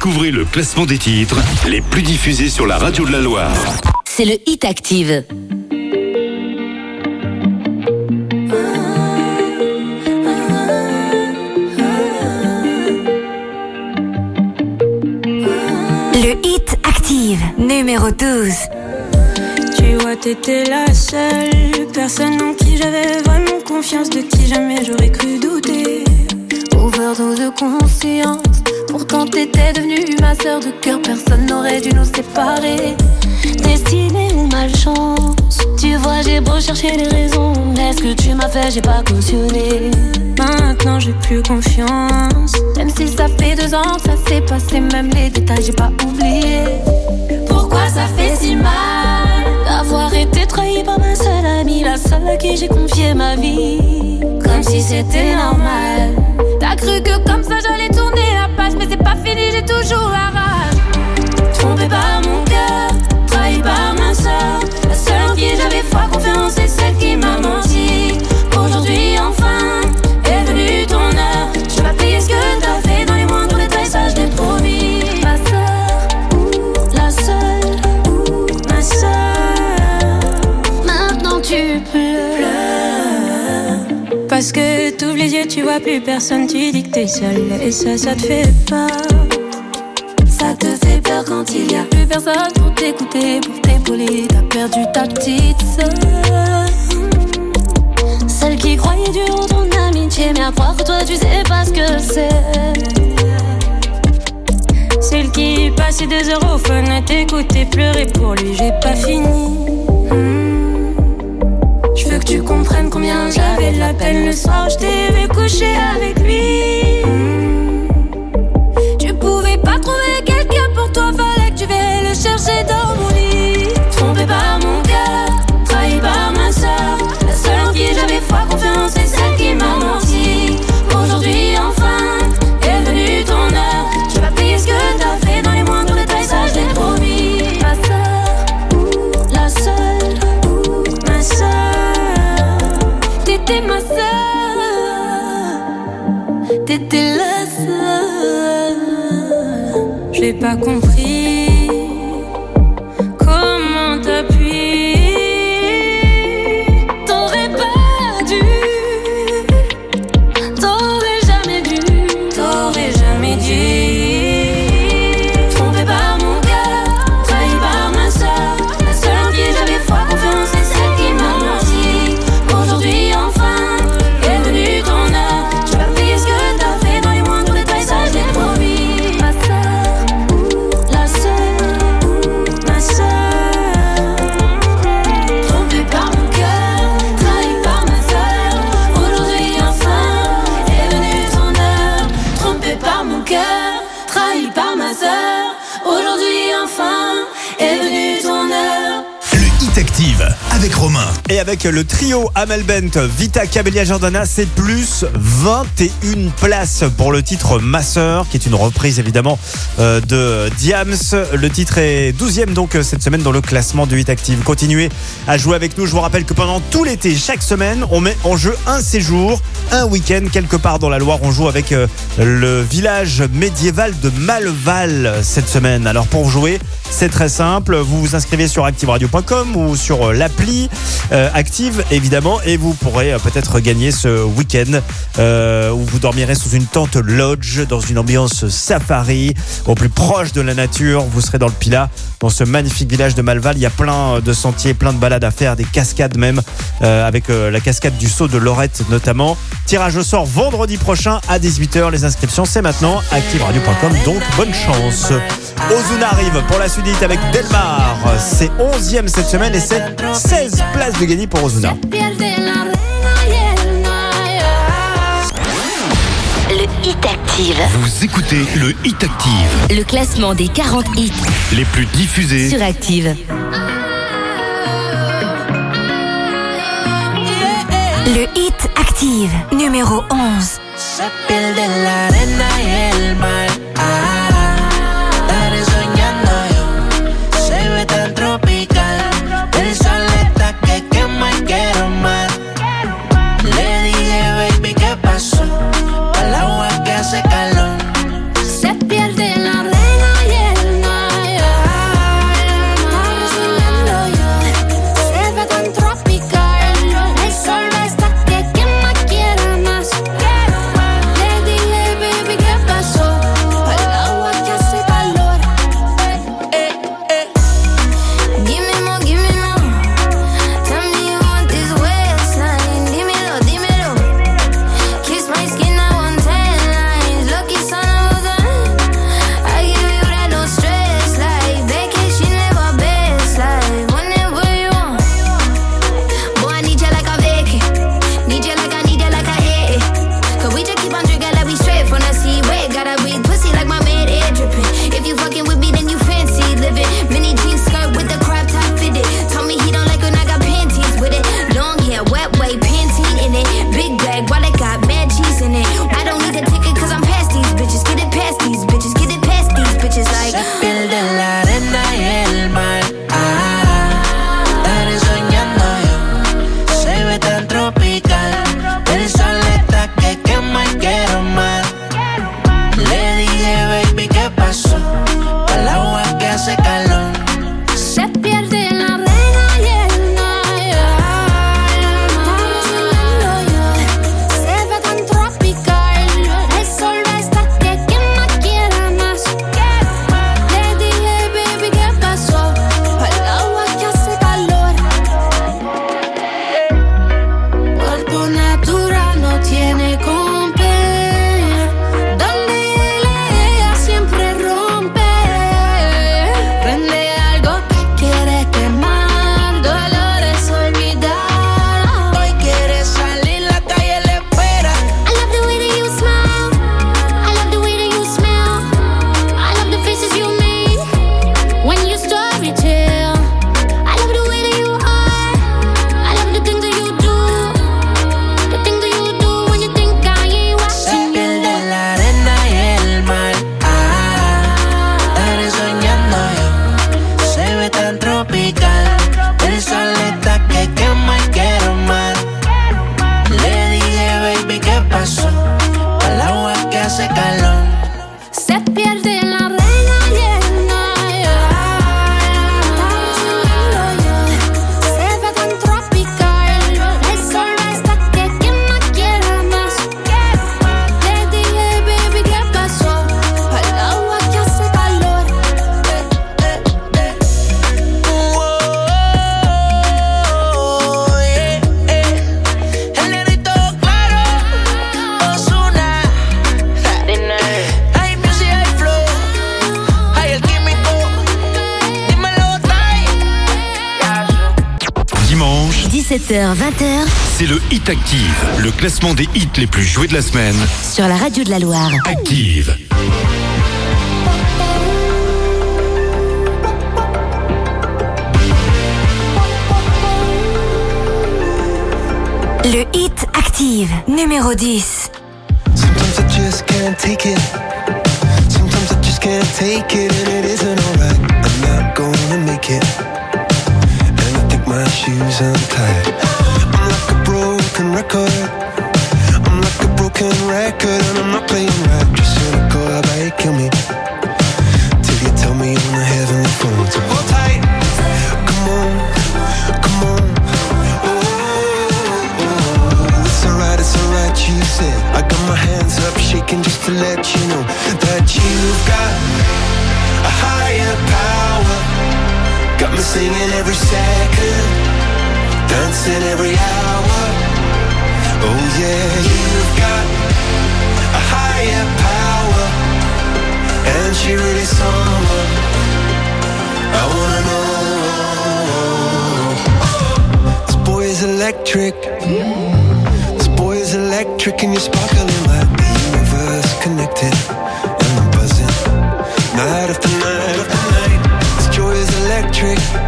Découvrez le classement des titres les plus diffusés sur la radio de la Loire. c'est le Hit Active. Le Hit Active, numéro 12. Tu vois, t'étais la seule personne en qui j'avais vraiment confiance, de qui jamais j'aurais cru douter. Overdose de conscience. Pourtant t'étais devenue ma sœur de cœur, personne n'aurait dû nous séparer. Destinée ou malchance, tu vois j'ai beau chercher les raisons, mais ce que tu m'as fait? J'ai pas cautionné. Maintenant j'ai plus confiance. Même si ça fait deux ans que ça s'est passé, même les détails j'ai pas oublié. Pourquoi ça fait si mal d'avoir été trahi par ma seule amie, la seule à qui j'ai confié ma vie, comme si c'était normal. T'as cru que comme ça j'allais fini, j'ai toujours la rage. Trompé par mon cœur, trahi par ma soeur, la seule en qui j'avais foi, confiance, c'est celle qui m'a menti. Aujourd'hui enfin est venue ton heure, je vais payer ce que t'as fait dans les moindres détails, ça je l'ai promis. Ma soeur, la seule, ma soeur. Maintenant tu pleures. Parce que t'ouvres les yeux, tu vois plus personne, tu dis que t'es seule. Et ça, ça te fait peur. T'écouter, pour t'épauler. T'as perdu ta petite sœur. Celle qui croyait dur en ton amitié, mais à croire toi tu sais pas ce que c'est. Celle qui passait des heures au fun à t'écouter pleurer pour lui, j'ai pas fini. Hmm. Je veux que tu comprennes combien j'avais de la peine le soir. Je t'ai vu coucher avec lui. Chercher dans mon lit. Trompé par mon cœur, trahi par ma soeur. La seule en qui j'avais foi, confiance, c'est celle qui m'a menti. Aujourd'hui, enfin, est venue ton heure. Tu vas payer ce que t'as fait dans les moindres détails, ça je l'ai promis. Ma soeur, la seule, ma soeur. T'étais ma soeur, t'étais la seule. J'ai pas compris Et avec le trio Amel Bent, Vita Cabelia Jordana, c'est plus 21 places pour le titre Ma Sœur, qui est une reprise évidemment euh, de Diams. Le titre est 12e donc euh, cette semaine dans le classement du Hit Active. Continuez à jouer avec nous. Je vous rappelle que pendant tout l'été, chaque semaine, on met en jeu un séjour, un week-end quelque part dans la Loire. On joue avec euh, le village médiéval de Malval cette semaine. Alors pour jouer, c'est très simple. Vous vous inscrivez sur activeradio.com ou sur euh, l'appli euh, Active évidemment et vous pourrez euh, peut-être gagner ce week-end où vous dormirez sous une tente lodge dans une ambiance safari au plus proche de la nature. Vous serez dans le Pilat, dans ce magnifique village de Malval. Il y a plein de sentiers, plein de balades à faire, des cascades même, avec la cascade du saut de Lorette notamment. Tirage au sort vendredi prochain à 18h. Les inscriptions c'est maintenant activeradio.com donc bonne chance. Ozuna arrive pour la suite avec Delmar. C'est 11e cette semaine et c'est 16 places de gagner pour Ozuna. Le Hit Active. Vous écoutez le Hit Active. Le classement des 40 hits Les plus diffusés sur Active. Le Hit Active, numéro 11. Classement des hits les plus joués de la semaine. sur la radio de la Loire. Active. Le hit active, numéro 10. Sometimes I just can't take it. Sometimes I just can't take it, and it isn't alright. I'm not gonna make it. And I think my shoes untied. I'm like a broken record. Broken record, and I'm not playing right. Just cynical, how about you kill me? Till you tell me on the heavenly phone. So hold tight. Come on, come on. Oh, it's alright, it's alright, you said. I got my hands up, shaking just to let you know that you've got a higher power. Got me singing every second, dancing every hour. Oh yeah, you've got a higher power, and she really I wanna know. This electric. This electric, and you're sparkling like the universe connected. And I'm buzzing, night after night. This joy is electric.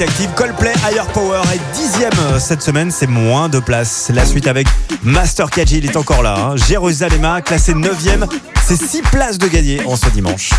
Active, Coldplay, Higher Power est dixième euh, cette semaine, c'est moins de place. La suite avec Master KG, il est encore là. hein. Jérusalem, classé neuvième, c'est six places de gagner en ce dimanche.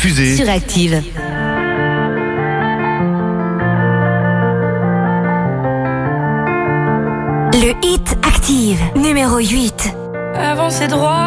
diffusée sur Le hit Active, numéro 8. Avancez droit.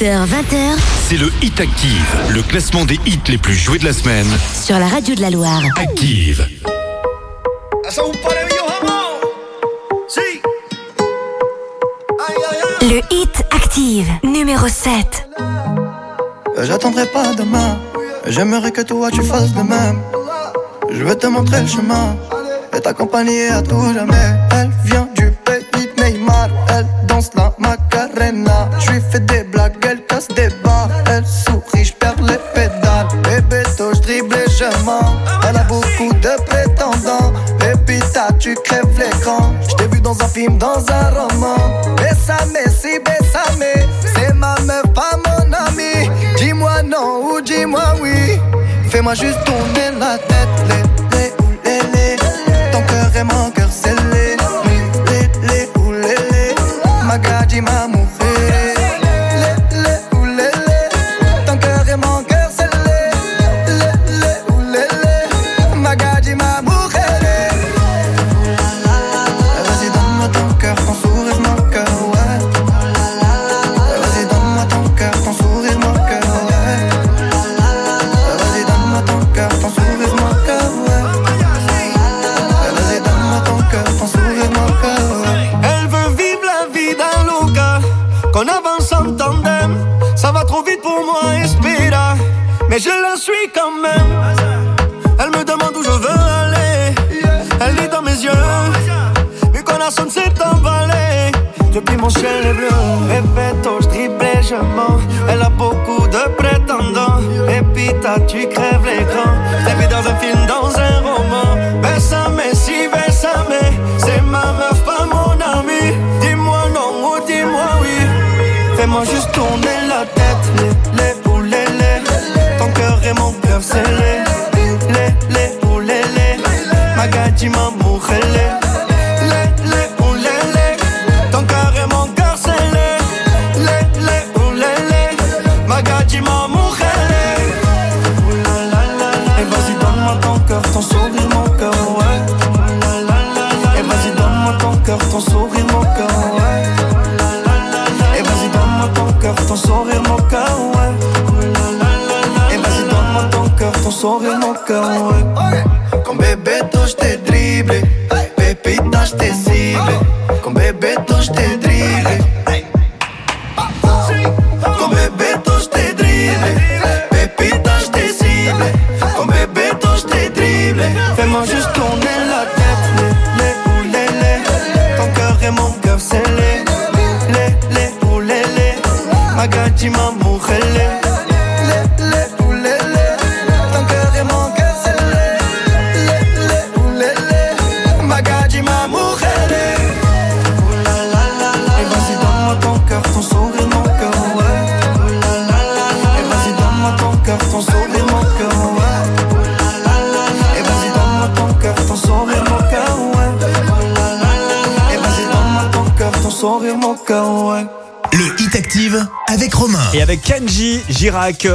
18h, 20h. C'est le Hit Active, le classement des hits les plus joués de la semaine. Sur la radio de la Loire. Active. Le Hit Active, numéro 7. J'attendrai pas demain. J'aimerais que toi tu fasses de même. Je veux te montrer le chemin et t'accompagner à tout jamais. Elle vient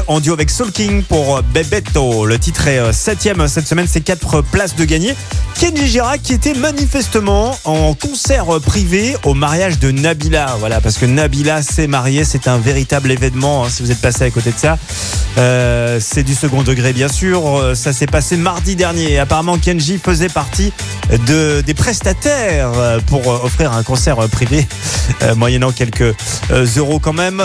En duo avec Soul King pour Bebeto. Le titre est 7ème cette semaine, c'est 4 places de gagner. Kenji Girac qui était manifestement en concert privé au mariage de Nabila. Voilà, parce que Nabila s'est mariée, c'est un véritable événement hein, si vous êtes passé à côté de ça. Euh, c'est du second degré bien sûr. Euh, Ça s'est passé mardi dernier. Apparemment Kenji faisait partie de, des prestataires euh, pour offrir un concert privé, moyennant quelques euros quand même,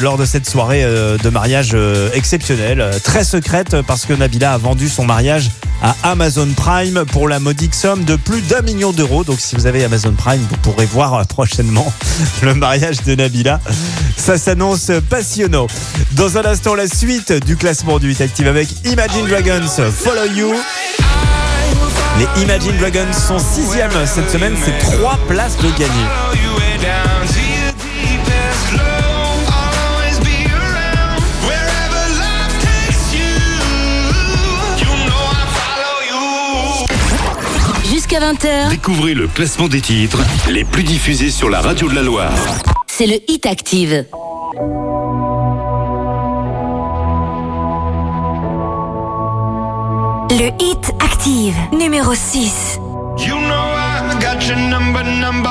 lors de cette soirée de mariage exceptionnelle, très secrète parce que Nabila a vendu son mariage à Amazon Prime pour la modique somme de plus d'un million d'euros. Donc si vous avez Amazon Prime, vous pourrez voir prochainement le mariage de Nabila. Ça s'annonce passionnant. Dans un instant, la suite du classement du 8 Active avec Imagine Dragons, Follow You. Les Imagine Dragons sont sixième cette semaine, c'est trois places de gagner. Jusqu'à 20h, Découvrez le classement des titres les plus diffusés sur la radio de la Loire. c'est le hit active. Le hit active, numéro 6. You know I got your number, number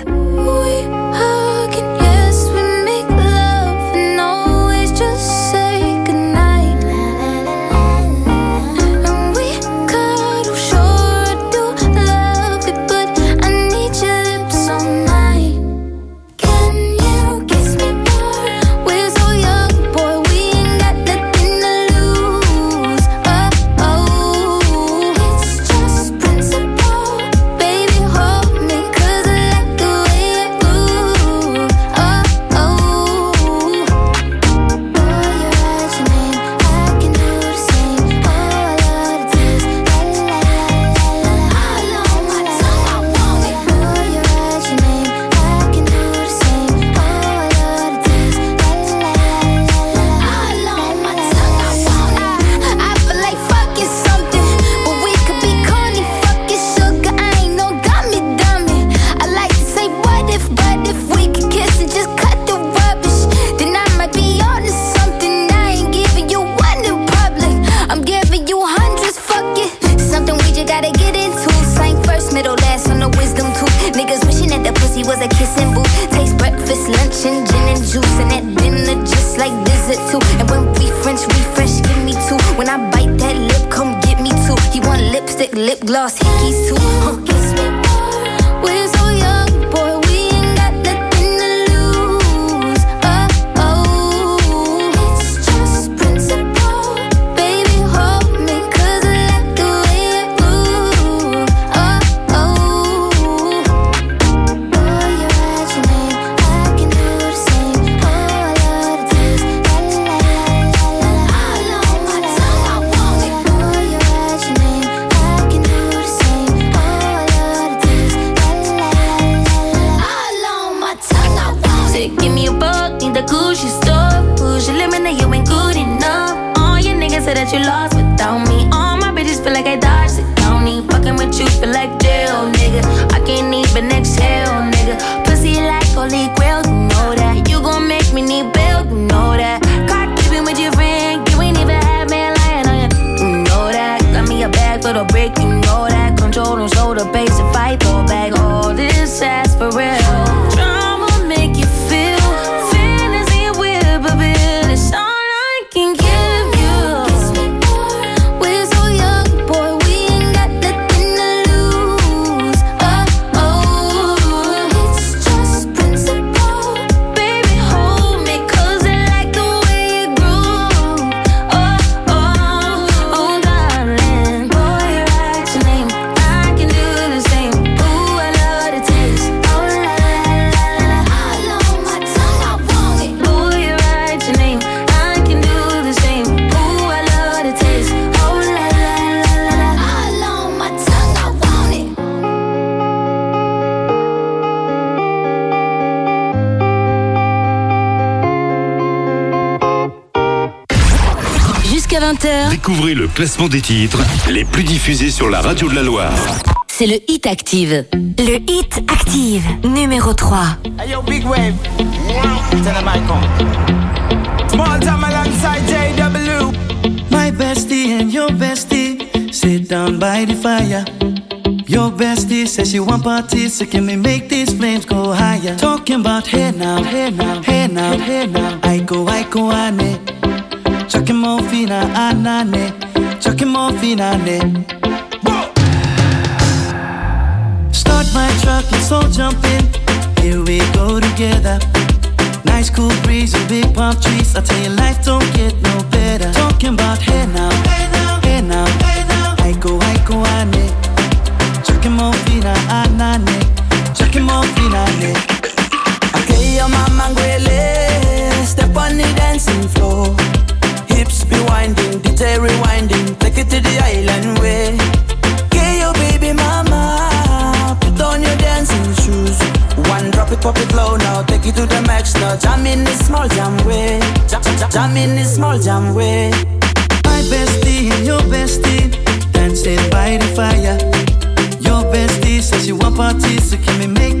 he was a kissing booth. Taste breakfast, lunch, and gin and juice. And at dinner, just like dessert too. And when we French refresh, give me two. When I bite that lip, come get me two. He want lipstick, lip gloss, hickeys too. Oh, kiss me where's? 20h, Découvrez le classement des titres les plus diffusés sur la radio de la Loire. c'est le Hit Active. Le Hit Active, numéro 3. Hey yo, big wave. Small time alongside JW. My bestie and your bestie sit down by the fire. Your bestie says she want parties, so can we make these flames go higher? Talking about hey now, hey now, hey now, hey now. I go, I go, ane. Chucking more fina, anane. Ah, Chucking more fina, ne. Start my truck, let's all jump in. Here we go together. Nice cool breeze and big palm trees. I tell you, life don't get no better. Talking about hey now, hey now, hey now, hey ah, now. I go, I go, ane. Chucking more fina, anane. Ah, Chucking more fina, ne. Okay, your mama ngwele. Step on the dancing floor. Hips be winding, DJ rewinding. Take it to the island way. Okay, your baby mama. Put on your dancing shoes. One drop it, pop it low now. Take it to the max now. Jam in this small jam way. Jam, jam, jam in this small jam way. My bestie and your bestie dancing by the fire. Your bestie says she want parties, so can we make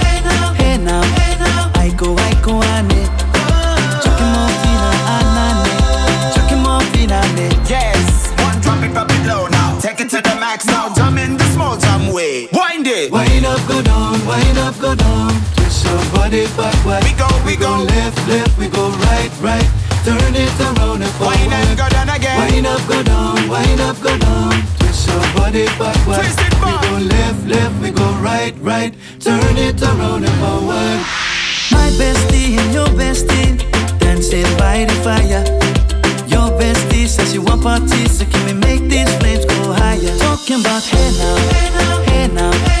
up, go down. Twist your body backward. We go, we go. left, left, we go right, right. Turn it around and forward. Wind up, go down again Wind up, go down, wind up, go down. Twist your body backward. Twist it we go left, left, we go right, right. Turn it around and forward. My bestie and your bestie dancing by the fire. Your bestie says you want parties, so can we make these flames go higher? Talking about hey now, hey now, hey now, hey now.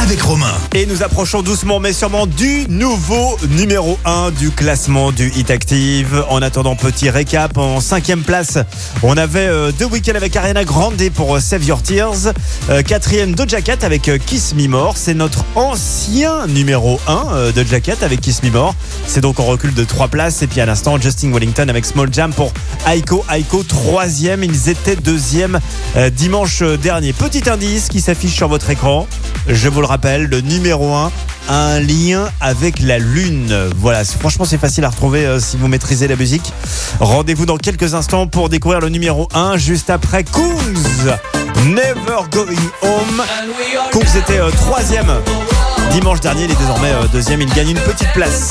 avec Romain. Et nous approchons doucement mais sûrement du nouveau numéro 1 du classement du Hit Active. En attendant, petit récap. En cinquième place, on avait euh, deux week-ends avec Ariana Grande pour euh, Save Your Tears. Euh, quatrième, Doja Cat avec Kiss Me More. C'est notre ancien numéro 1 euh, de Jacket avec Kiss Me More. C'est donc en recul de trois places. Et puis à l'instant, Justin Wellington avec Small Jam pour Aiko Aiko. Troisième, ils étaient deuxième dimanche dernier. Petit indice qui s'affiche sur votre écran. Je vous le rappelle, le numéro 1 a un lien avec la lune. Voilà, franchement c'est facile à retrouver euh, si vous maîtrisez la musique. Rendez-vous dans quelques instants pour découvrir le numéro 1 juste après Kungs. Never Going Home. Kungs était euh, troisième dimanche dernier, il est désormais euh, deuxième, il gagne une petite place.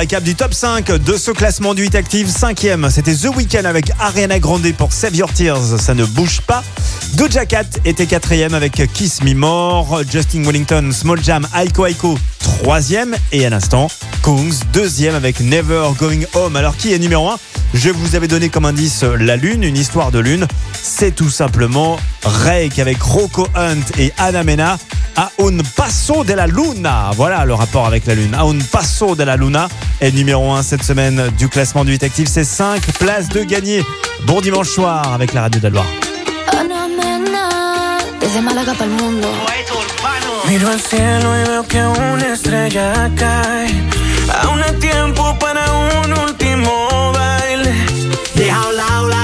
Récap du top 5 de ce classement du Hit Active. Cinquième, c'était The Weeknd avec Ariana Grande pour Save Your Tears. Ça ne bouge pas. Doja Cat était quatrième avec Kiss Me More. Justin Wellington, Small Jam, Aiko Aiko, troisième. Et à l'instant, Kungs, deuxième avec Never Going Home. Alors qui est numéro 1 Je vous avais donné comme indice la lune, une histoire de lune. C'est tout simplement Rake avec Rocco Hunt et Anna Mena. A un passo de la luna. Voilà le rapport avec la lune. A un passo de la luna est numéro 1 cette semaine du classement du Hit Active. C'est 5 places de gagner. Bon dimanche soir avec la radio baile.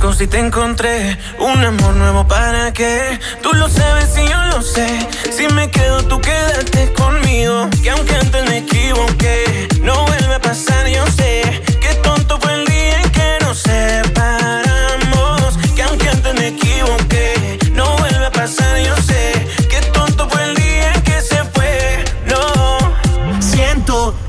¿Pa' qué busco si te encontré? Un amor nuevo para qué? Tú lo sabes y yo lo sé. Si me quedo, tú quédate conmigo. Que aunque antes me equivoqué, no vuelve a pasar, yo sé. Qué tonto fue el día en que nos separamos. Que aunque antes me equivoqué, no vuelve a pasar, yo sé.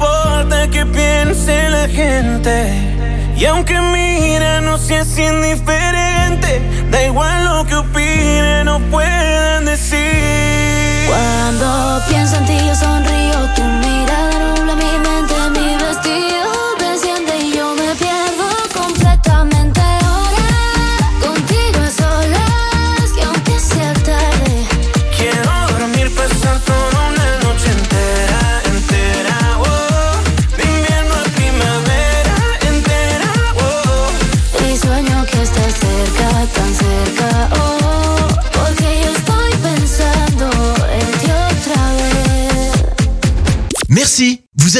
importa que piense la gente. Y aunque mira, no seas indiferente. Da igual lo que opinen o puedan decir. Cuando pienso en ti yo sonrío, tu mirada